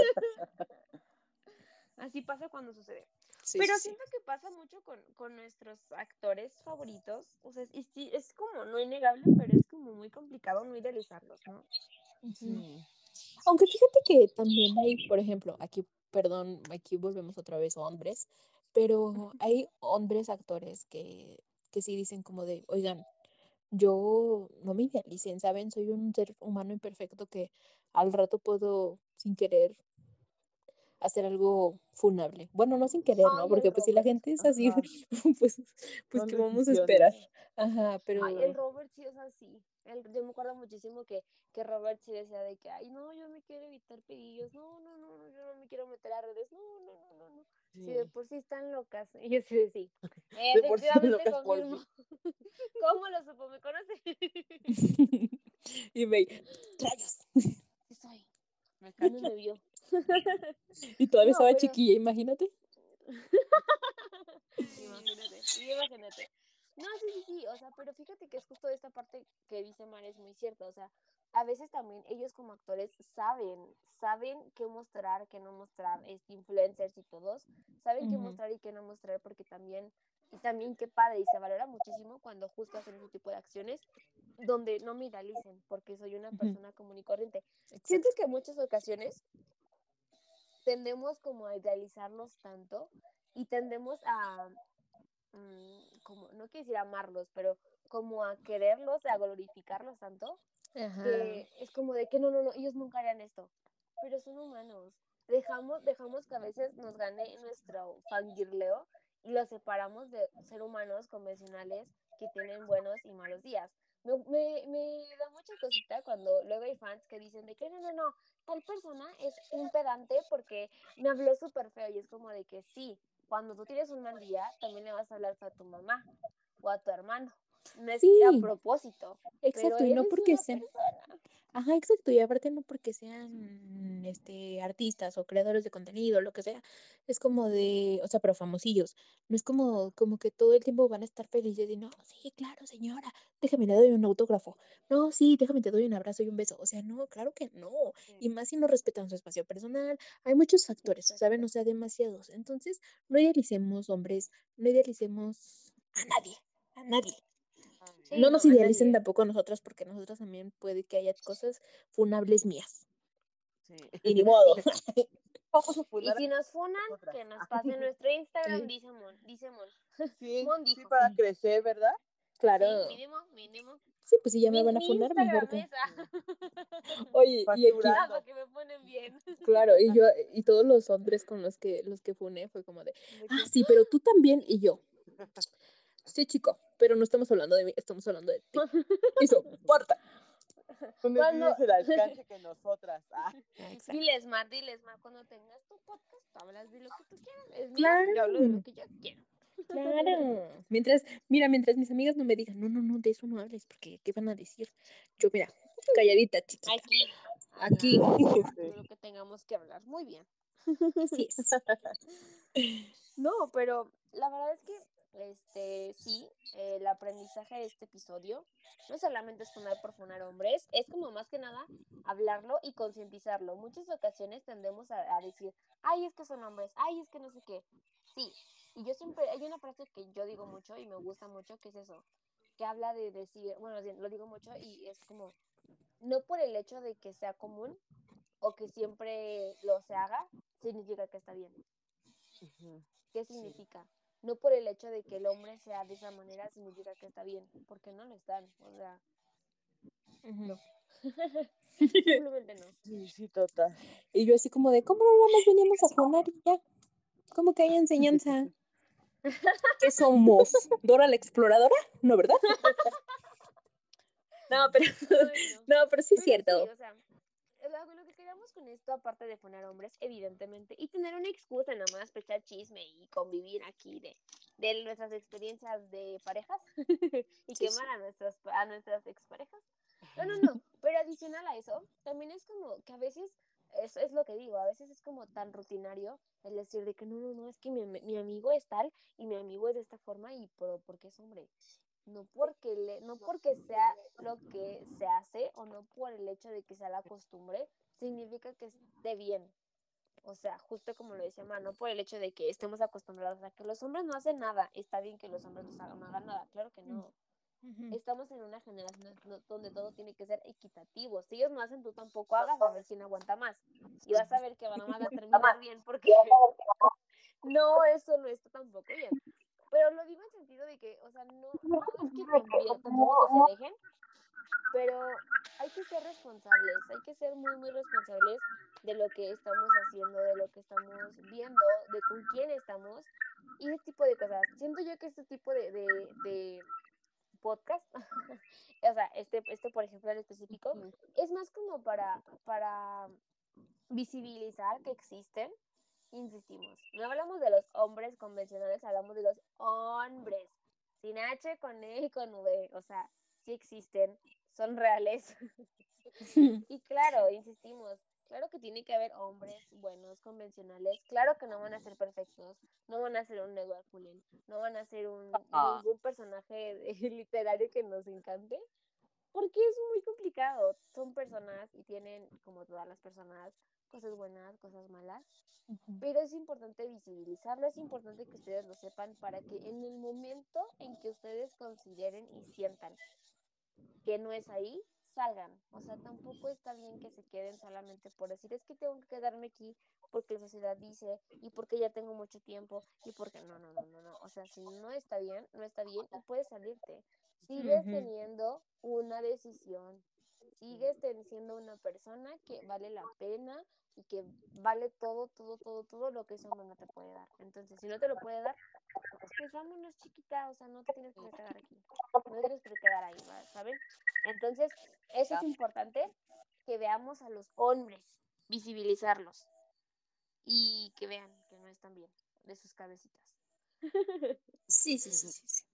Así pasa cuando sucede. Sí, Pero sí, sí. siento que pasa mucho con, con nuestros actores favoritos. O sea, y sí, es como no innegable, pero es como muy complicado no idealizarlos, ¿no? Sí. Aunque fíjate que también hay, por ejemplo, aquí, perdón, aquí volvemos otra vez a hombres, pero hay hombres actores que, que sí dicen como de, oigan, yo no me idealicen, ¿saben? Soy un ser humano imperfecto que al rato puedo, sin querer, hacer algo funable. Bueno, no sin querer, ¿no? Porque pues si la gente es así, Ajá. pues, pues ¿qué vamos a esperar? Ajá, pero... Ay, el Robert sí es así. El- yo me acuerdo muchísimo que, que Robert sí decía de que, ay, no, yo me quiero evitar pedillos, no, no, no, no, yo no me quiero meter a redes, no, no, no, no, no. Sí, de Sí. por sí están locas. Y yo sí, de sí. De por sí están Efectivamente locas por confirmo. ¿Cómo lo supo? ¿Me conoce? y me... ¡Rayos! Me ¿Cómo cacho. me vio? Y todavía No, estaba pero- chiquilla, imagínate. Imagínate, imagínate. No, sí, sí, sí, o sea, pero fíjate que es justo esta parte que dice Mar es muy cierta, o sea, a veces también ellos como actores saben, saben qué mostrar, qué no mostrar, este, influencers y todos, saben qué Ujú. mostrar y qué no mostrar porque también, y también qué padre, y se valora muchísimo cuando justo hacen ese tipo de acciones donde no me idealicen, porque soy una persona común y corriente. Siento que en muchas ocasiones tendemos como a idealizarlos tanto y tendemos a, mm, como, no quiero decir amarlos, pero como a quererlos, a glorificarlos tanto, Ajá. que es como de que no, no, no, ellos nunca harían esto, pero son humanos. Dejamos, dejamos que a veces nos gane nuestro fangirleo y los separamos de ser humanos convencionales que tienen buenos y malos días. Me, me, me da mucha cosita cuando luego hay fans que dicen de que no, no, no, tal persona es un pedante porque me habló súper feo y es como de que sí, cuando tú tienes un mal día, también le vas a hablar a tu mamá o a tu hermano. No es Sí. a propósito. Exacto, pero y no porque sean, persona. ajá, exacto, y aparte no porque sean este artistas o creadores de contenido, lo que sea, es como de, o sea, pero famosillos, no es como, como que todo el tiempo van a estar felices y no, sí, claro, señora, déjame le doy un autógrafo, no, sí, déjame te doy un abrazo y un beso, o sea, no, claro que no, y más si no respetan su espacio personal, hay muchos factores, ¿saben? O sea, demasiados, entonces, no idealicemos hombres, no idealicemos a nadie, a nadie. Sí, No nos no, idealicen tampoco a nosotras porque nosotras también puede que haya cosas funables mías. Sí. Y ni modo. Y si nos funan, que nos pasen nuestro Instagram, Sí. dice Mon, dice Mon. Sí, Mon sí, para crecer, ¿verdad? Claro. Sí, mínimo, mínimo. Sí, pues si ya me Mi- van a mi funar, mejor que. ah. Oye, y aquí. Ah, me ponen bien. claro, y yo, y todos los hombres con los que los que funé fue como de, ah, sí, pero tú también y yo. Sí, chico, pero no estamos hablando de mí, estamos hablando de ti. Y soporta. Cuando- el alcance que nosotras. Ah. Diles más, diles más. Cuando tengas tu podcast, tú hablas de lo que tú quieras. Es Claro. yo hablo de lo que yo quiero. Claro. Mientras, mira, mientras mis amigas no me digan, no, no, no, de eso no hables, porque ¿qué van a decir? Yo, mira, calladita, chiquita. Aquí. Aquí. De lo que tengamos que hablar. Muy bien. Así es. No, pero la verdad es que, este, sí, el aprendizaje de este episodio no solamente es funar por funar hombres, es como más que nada hablarlo y concientizarlo. Muchas ocasiones tendemos a, a decir, ay, es que son hombres, ay, es que no sé qué. Sí, y yo siempre, hay una frase que yo digo mucho y me gusta mucho, que es eso, que habla de decir, bueno, lo digo mucho y es como, no por el hecho de que sea común o que siempre lo se haga, significa que está bien. ¿Qué significa? No por el hecho de que el hombre sea de esa manera significa que está bien, porque no lo están, o sea, simplemente no. Sí, sí, total. Y yo así como de, ¿cómo no nada más veníamos a y ya? ¿Cómo que hay enseñanza? ¿Qué somos? ¿Dora la exploradora? No, ¿verdad? No, pero, no. pero sí es cierto. sí, o sea, lo, lo que con esto, aparte de poner hombres, evidentemente, y tener una excusa nada más para echar chisme y convivir aquí de, de nuestras experiencias de parejas y Sí, quemar a nuestras a nuestras exparejas. No, no, no, pero adicional a eso, también es como que a veces, eso es lo que digo, a veces es como tan rutinario el decir de que no, no, no, es que mi, mi amigo es tal y mi amigo es de esta forma y pero porque es hombre. No porque, le, no porque sea lo que se hace o no por el hecho de que sea la costumbre, significa que esté bien. O sea, justo como lo decía Ma, no por el hecho de que estemos acostumbrados a que los hombres no hacen nada, está bien que los hombres no hagan, no hagan nada, claro que no. Estamos en una generación donde todo tiene que ser equitativo. Si ellos no hacen, tú tampoco hagas, a ver quién aguanta más. Y vas a ver que van a terminar bien, porque no, eso no está tampoco bien. Pero lo digo en sentido de que, o sea, no, no es que también, tampoco que se dejen, pero hay que ser responsables, hay que ser muy, muy responsables de lo que estamos haciendo, de lo que estamos viendo, de con quién estamos y ese tipo de cosas. Siento yo que este tipo de, de, de podcast, o sea, este, este por ejemplo en específico, es más como para, para visibilizar que existen, insistimos, no hablamos de los hombres convencionales, hablamos de los hombres, sin H, con E y con V, o sea, sí existen, son reales. y claro, insistimos, claro que tiene que haber hombres buenos, convencionales, claro que no van a ser perfectos, no van a ser un Edward Cullen, no van a ser un, Ajá. ningún personaje literario que nos encante, porque es muy complicado. Son personas y tienen, como todas las personas, cosas buenas, cosas malas, pero es importante visibilizarlo, es importante que ustedes lo sepan para que en el momento en que ustedes consideren y sientan que no es ahí, salgan. O sea, tampoco está bien que se queden solamente por decir, es que tengo que quedarme aquí porque la sociedad dice y porque ya tengo mucho tiempo y porque no, no, no, no, no. O sea, si no está bien, no está bien y puedes salirte. Sigues teniendo una decisión. Sigues siendo una persona que vale la pena y que vale todo, todo, todo, todo lo que ese hombre no te puede dar. Entonces, si no te lo puede dar, pues vámonos chiquita, o sea, no te tienes que quedar aquí, no tienes que quedar ahí. ¿saben? Entonces, eso es importante, que veamos a los hombres, visibilizarlos y que vean que no están bien de sus cabecitas. Sí, sí, sí, sí, sí.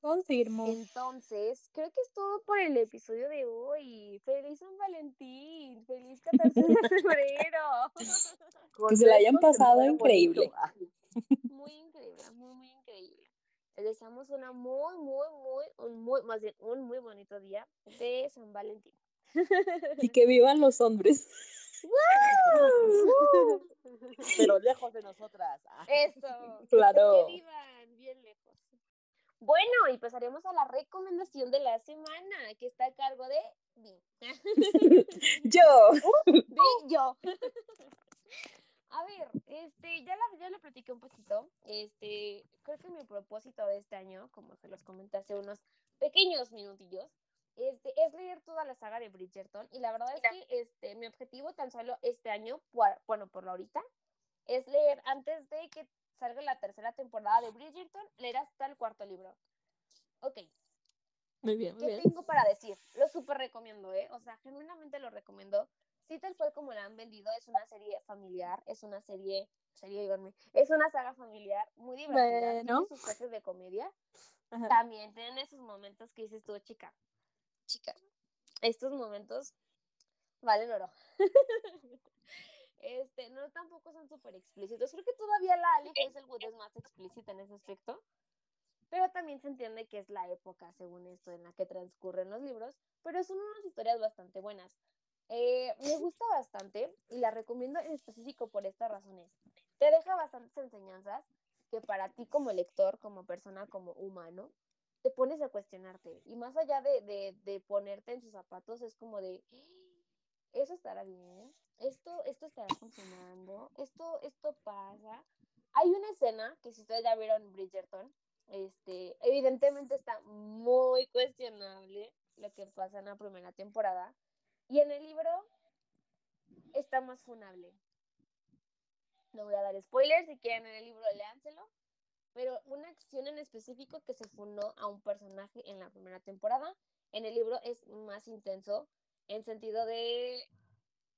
Confirmo. Entonces, creo que es todo por el episodio de hoy. Feliz San Valentín, feliz 14 de febrero. Que se la hayan pasado increíble. bonito. Ah, Muy increíble, muy, muy increíble. Les deseamos una muy, muy, muy, un muy, más bien, un muy bonito día de San Valentín. Y que vivan los hombres. Pero lejos de nosotras. Ah, Eso. Claro. Que vivan bien lejos. Bueno, y pasaremos a la recomendación de la semana, que está a cargo de mí. Yo. de yo. A ver, este, ya, la, ya le platiqué un poquito. Este, creo que mi propósito de este año, como se los comenté hace unos pequeños minutillos, este, es leer toda la saga de Bridgerton. Y la verdad es que este, mi objetivo tan solo este año, por- bueno, por ahorita, es leer antes de que salga la tercera temporada de Bridgerton, leer hasta el cuarto libro. Ok, Muy bien, muy ¿Qué bien. tengo para decir? Lo súper recomiendo, ¿eh? O sea, genuinamente lo recomiendo. Sí, tal cual como la han vendido, es una serie familiar, es una serie, serie, díganme, es una saga familiar muy divertida, Bueno. tiene sus toques de comedia, Ajá. también tiene esos momentos que dices tú, chica, chica, estos momentos valen oro. no, tampoco son súper explícitos, creo que todavía la Ali Hazelwood es más explícita en ese aspecto, pero también se entiende que es la época, según esto, en la que transcurren los libros, pero son unas historias bastante buenas. Eh, me gusta bastante y la recomiendo en específico por estas razones. Te deja bastantes enseñanzas que para ti como lector, como persona, como humano, te pones a cuestionarte. Y más allá de, de, de ponerte en sus zapatos, es como de, eso estará bien, esto, esto estará funcionando, esto, esto pasa. Hay una escena que si ustedes ya vieron Bridgerton, este, evidentemente está muy cuestionable lo que pasa en la primera temporada. Y en el libro está más funable. No voy a dar spoilers, si quieren en el libro léanselo. Pero una acción en específico que se funó a un personaje en la primera temporada, en el libro es más intenso, en sentido de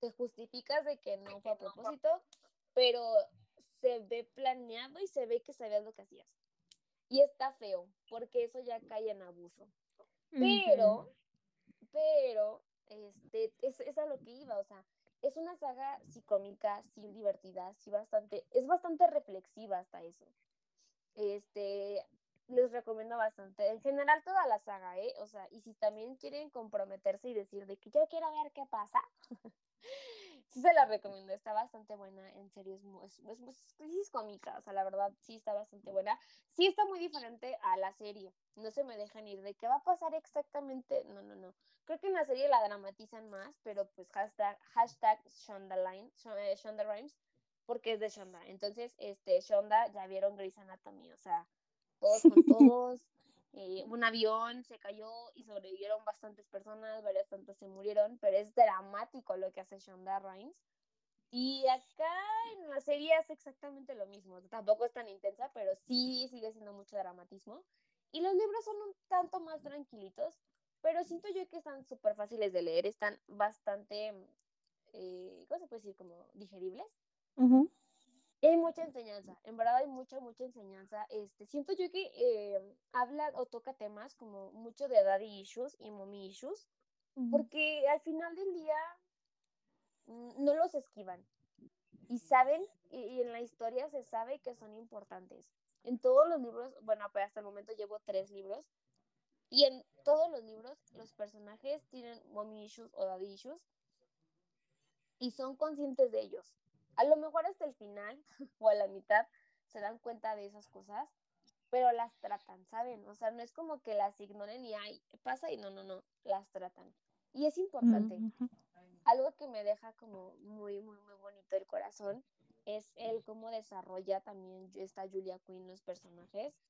te justificas de que no fue a propósito, pero se ve planeado y se ve que sabías lo que hacías. Y está feo, porque eso ya cae en abuso. Pero, pero, este, es, es a lo que iba, o sea, es una saga sí cómica, sí divertida, sí bastante, es bastante reflexiva hasta eso. Este, les recomiendo bastante. En general toda la saga, ¿eh? O sea, y si también quieren comprometerse y decir de que yo quiero ver qué pasa, sí se la recomiendo, está bastante buena, en serio, es, es, es, es- cómica, o sea, la verdad, sí está bastante buena. Sí está muy diferente a la serie, no se me dejan ir de qué va a pasar exactamente, no, no, no. Creo que en la serie la dramatizan más, pero pues hashtag, hashtag Shonda, Line, eh, Shonda Rhimes, porque es de Shonda. Entonces, este, Shonda, ya vieron Grey's Anatomy, o sea, todos con todos, eh, un avión se cayó y sobrevivieron bastantes personas, varias tantas se murieron, pero es dramático lo que hace Shonda Rhimes. Y acá en la serie es exactamente lo mismo, tampoco es tan intensa, pero sí sigue siendo mucho dramatismo. Y los libros son un tanto más tranquilitos, pero siento yo que están súper fáciles de leer, están bastante, eh, ¿cómo se puede decir? Como digeribles. Ujú. Y hay mucha enseñanza, en verdad hay mucha, mucha enseñanza. Este, siento yo que eh, habla o toca temas como mucho de daddy issues y mommy issues, porque al final del día no los esquivan. Y saben, y, y en la historia se sabe que son importantes. En todos los libros, bueno, pues hasta el momento llevo tres libros, y en todos los libros los personajes tienen mommy issues o daddy issues y son conscientes de ellos. A lo mejor hasta el final o a la mitad se dan cuenta de esas cosas, pero las tratan, ¿saben? O sea, no es como que las ignoren y ay, pasa y no, no, no, las tratan. Y es importante. Algo que me deja como muy, muy, muy bonito el corazón es el cómo desarrolla también esta Julia Quinn los personajes.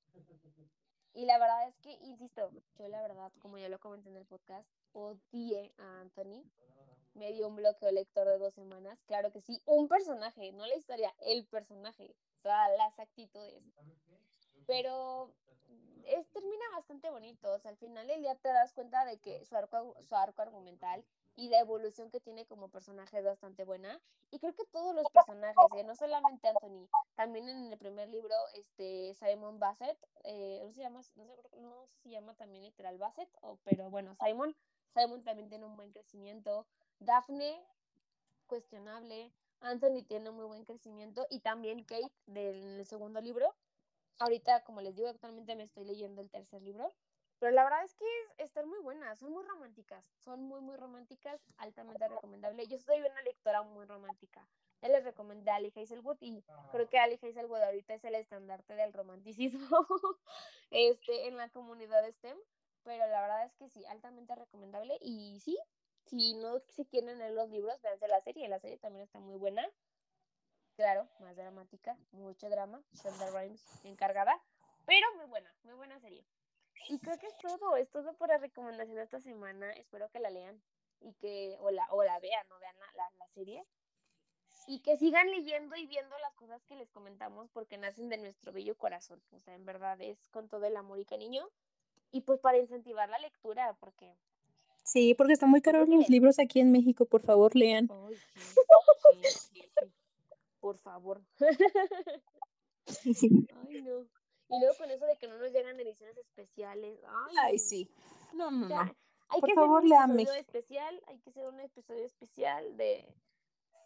Y la verdad es que, insisto, yo la verdad, como ya lo comenté en el podcast, odié a Anthony. Me dio un bloqueo lector de dos semanas. Claro que sí, un personaje, no la historia, el personaje. O sea, las actitudes. Pero es, termina bastante bonito. O sea, al final del día te das cuenta de que su arco, su arco argumental y la evolución que tiene como personaje es bastante buena. Y creo que todos los personajes, ¿eh? no solamente Anthony, también en el primer libro, este Simon Bassett, eh, no se llama, no sé, no se llama también literal Bassett, o, pero bueno, Simon, Simon también tiene un buen crecimiento. Daphne, cuestionable. Anthony tiene muy buen crecimiento. Y también Kate del segundo libro. Ahorita, como les digo, actualmente me estoy leyendo el tercer libro. Pero la verdad es que están muy buenas, son muy románticas, son muy, muy románticas, altamente recomendable. Yo soy una lectora muy romántica. Ya les recomendé a Ali Hazelwood y creo que Ali Hazelwood ahorita es el estandarte del romanticismo este, en la comunidad STEM. Pero la verdad es que sí, altamente recomendable. Y sí, si no si quieren leer los libros, véanse la serie. La serie también está muy buena. Claro, más dramática, mucho drama. Shonda Rhimes encargada. Pero muy buena, muy buena serie. Y creo que es todo, es todo por la recomendación de esta semana. Espero que la lean y que, o la, o la vean, no vean la, la, serie. Y que sigan leyendo y viendo las cosas que les comentamos porque nacen de nuestro bello corazón. O sea, en verdad es con todo el amor y cariño. Y pues para incentivar la lectura, porque... Sí, porque están muy caros los libros aquí en México, por favor, lean. Ay, sí, sí, sí, Por favor. Ay, no. Y luego con eso de que no nos llegan ediciones especiales. Ay, Ay sí. No, no, no. Hay Por que favor, hacer un episodio especial, hay que hacer un episodio especial de,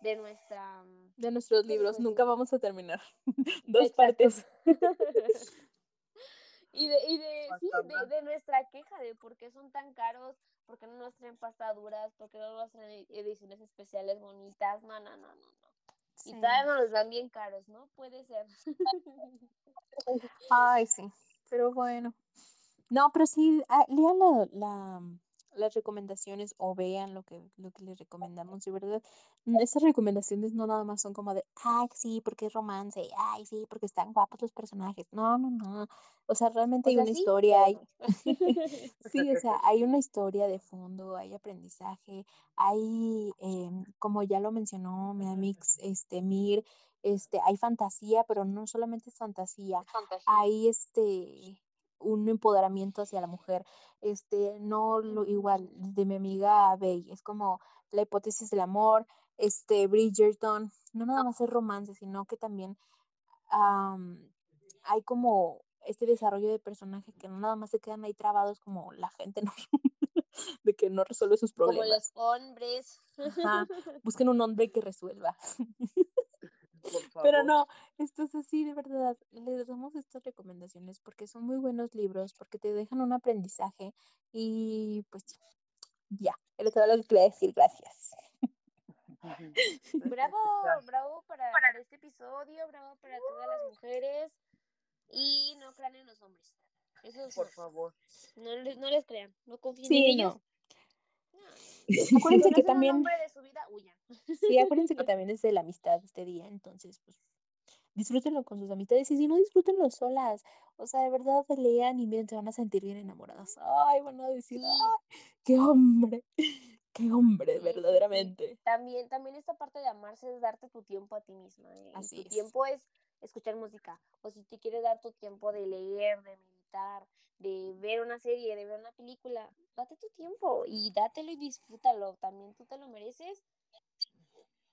de nuestra De nuestros ¿cómo se libros, nunca vamos a terminar. Dos Exacto. partes. y de, y de, sí, de, nuestra queja de por qué son tan caros, por qué no nos traen pastaduras, por qué no nos traen ediciones especiales bonitas, no, no, no, no, no. Y todavía nos los dan bien caros, ¿no? Puede ser. Ay, sí. Pero bueno. No, pero sí, ah, lean la, la- las recomendaciones o vean lo que, lo que les recomendamos, de verdad. Esas recomendaciones no nada más son como de, ay, sí, porque es romance, ay, sí, porque están guapos los personajes. No, no, no. O sea, realmente O hay sea, una sí, historia, hay, sí, o sea, hay una historia de fondo, hay aprendizaje, hay, em, como ya lo mencionó mi amix, este, Mir, este, hay fantasía, pero no solamente es fantasía, hay este un empoderamiento hacia la mujer, este, no lo igual de mi amiga Bey, es como la hipótesis del amor, este, Bridgerton, no nada más es romance, sino que también am, hay como este desarrollo de personaje que no nada más se quedan ahí trabados como la gente, ¿no? de que no resuelve sus Como problemas. los hombres. Ajá, busquen un hombre que resuelva. Por Pero no, esto es así, de verdad. Les damos estas recomendaciones porque son muy buenos libros, porque te dejan un aprendizaje y pues ya, era todo lo que quería decir. Gracias. Bravo, bravo para, para este episodio, bravo para todas las mujeres. Y no crean en los hombres. Eso Por no, favor. no, les, no les crean, no confíen Sí, en ellos. no. No. Acuérdense Si que también, de su vida, huyan. sí, acuérdense que también es de la amistad este día, entonces pues disfrútenlo con sus amistades y si no, disfrútenlo solas. O sea, de verdad lean y miren, se van a sentir bien enamoradas. Ay, van a decir, ay, qué hombre, qué hombre, Sí, sí, sí. verdaderamente. También, también esta parte de amarse es darte tu tiempo a ti misma. ¿eh? Así tu es. tiempo es escuchar música. O si te quieres dar tu tiempo de leer, de meditar, de ver una serie, de ver una película, date tu tiempo y dátelo y disfrútalo. También tú te lo mereces.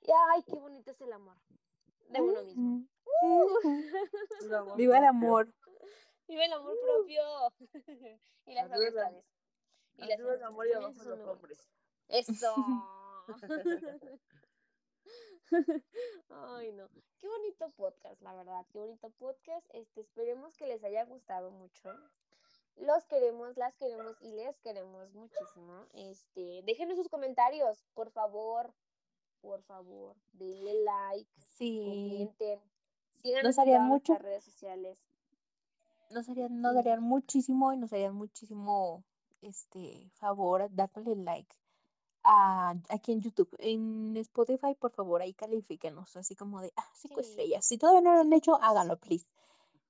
Y ay, qué bonito es el amor de uno mismo. Viva el propio. amor. Vive el amor propio. y las amistades. Y las el amor y abajo los hombres. Eso. Ay, no. Qué bonito podcast, la verdad. Qué bonito podcast. Este, esperemos que les haya gustado mucho. Los queremos, las queremos y les queremos muchísimo. Este, déjenos sus comentarios, por favor. Por favor, denle like, Sí, comenten. Síganos Nos en mucho. redes sociales. nos harían, nos darían sí. muchísimo y nos harían muchísimo este favor dándole like a, aquí en YouTube. En Spotify, por favor, ahí califíquenos, así como de ah, cinco Sí. estrellas. Si todavía no lo han hecho, háganlo, please.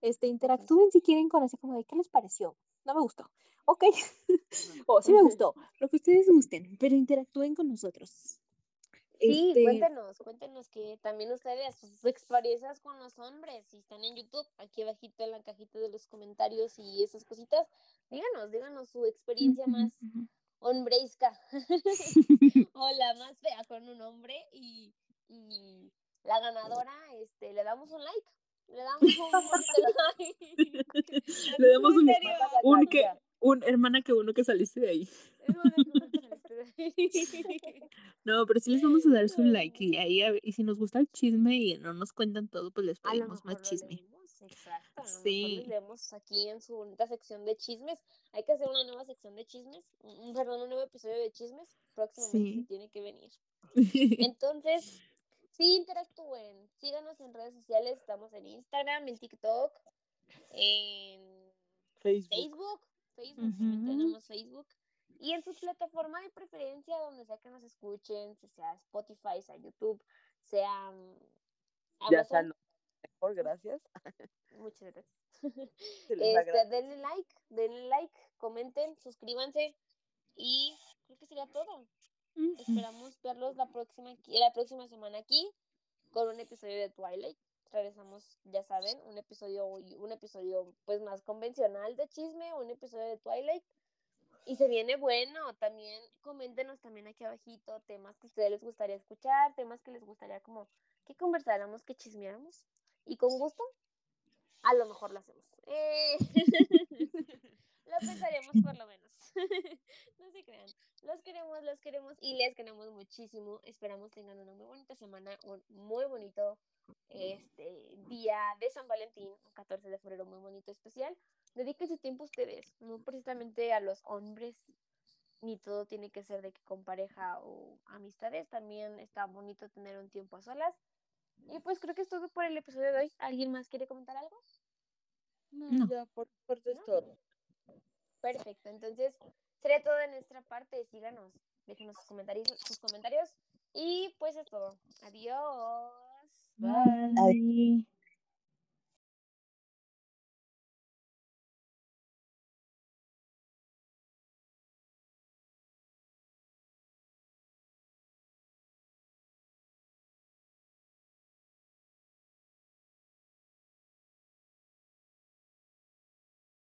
Este, interactúen si quieren con así como de qué les pareció. No me gustó. Ok. o sí me gustó. Lo que ustedes gusten, pero interactúen con nosotros. Sí, Este, cuéntenos, cuéntenos que también ustedes, sus experiencias con los hombres, si están en YouTube, aquí abajito en la cajita de los comentarios y esas cositas, díganos, díganos su experiencia más. Hombreisca o la más fea con un hombre y, y la ganadora, este, le damos un like. Le damos un like. Le damos un, un, que, un hermana que bueno que saliste de ahí. Hermana, qué bueno que saliste de ahí. No, pero sí les vamos a dar su like y ahí y si nos gusta el chisme y no nos cuentan todo, pues les pedimos más chisme. Exacto. Mejor Sí. les leemos aquí en su bonita sección de chismes. Hay que hacer una nueva sección de chismes, un, un- perdón, un nuevo episodio de chismes. Próximamente Sí. se tiene que venir. Entonces, sí, interactúen. Síganos en redes sociales. Estamos en Instagram, en TikTok, en Facebook. Facebook. Facebook, también Ujú. tenemos Facebook. Y en su plataforma de preferencia, donde sea que nos escuchen, sea Spotify, sea YouTube, sea mm, Ya sea Amazon. Mejor, gracias. Muchas gracias. Este, denle like, denle like, comenten, suscríbanse y creo que sería todo. Esperamos verlos la próxima aquí- la próxima semana aquí con un episodio de Twilight. Regresamos, ya saben, un episodio un episodio pues más convencional de chisme, un episodio de Twilight. Y se viene bueno, también coméntenos también aquí abajito temas que a ustedes les gustaría escuchar, temas que les gustaría como que conversáramos, que chismeáramos. Y con gusto, a lo mejor lo hacemos. Eh, lo pensaremos por lo menos. no se crean. Los queremos, los queremos y les queremos muchísimo. Esperamos tengan una muy bonita semana, un muy bonito este día de San Valentín, un 14 de febrero muy bonito especial. Dediquen su tiempo ustedes, no precisamente a los hombres, ni todo tiene que ser de que con pareja o amistades, también está bonito tener un tiempo a solas. Y pues creo que es todo por el episodio de hoy. ¿Alguien más quiere comentar algo? No, No. ya por mi parte es ¿No? todo. Perfecto, entonces sería todo de nuestra parte. Síganos, déjenos sus comentarios, sus comentarios. Y pues es todo. Adiós. Bye.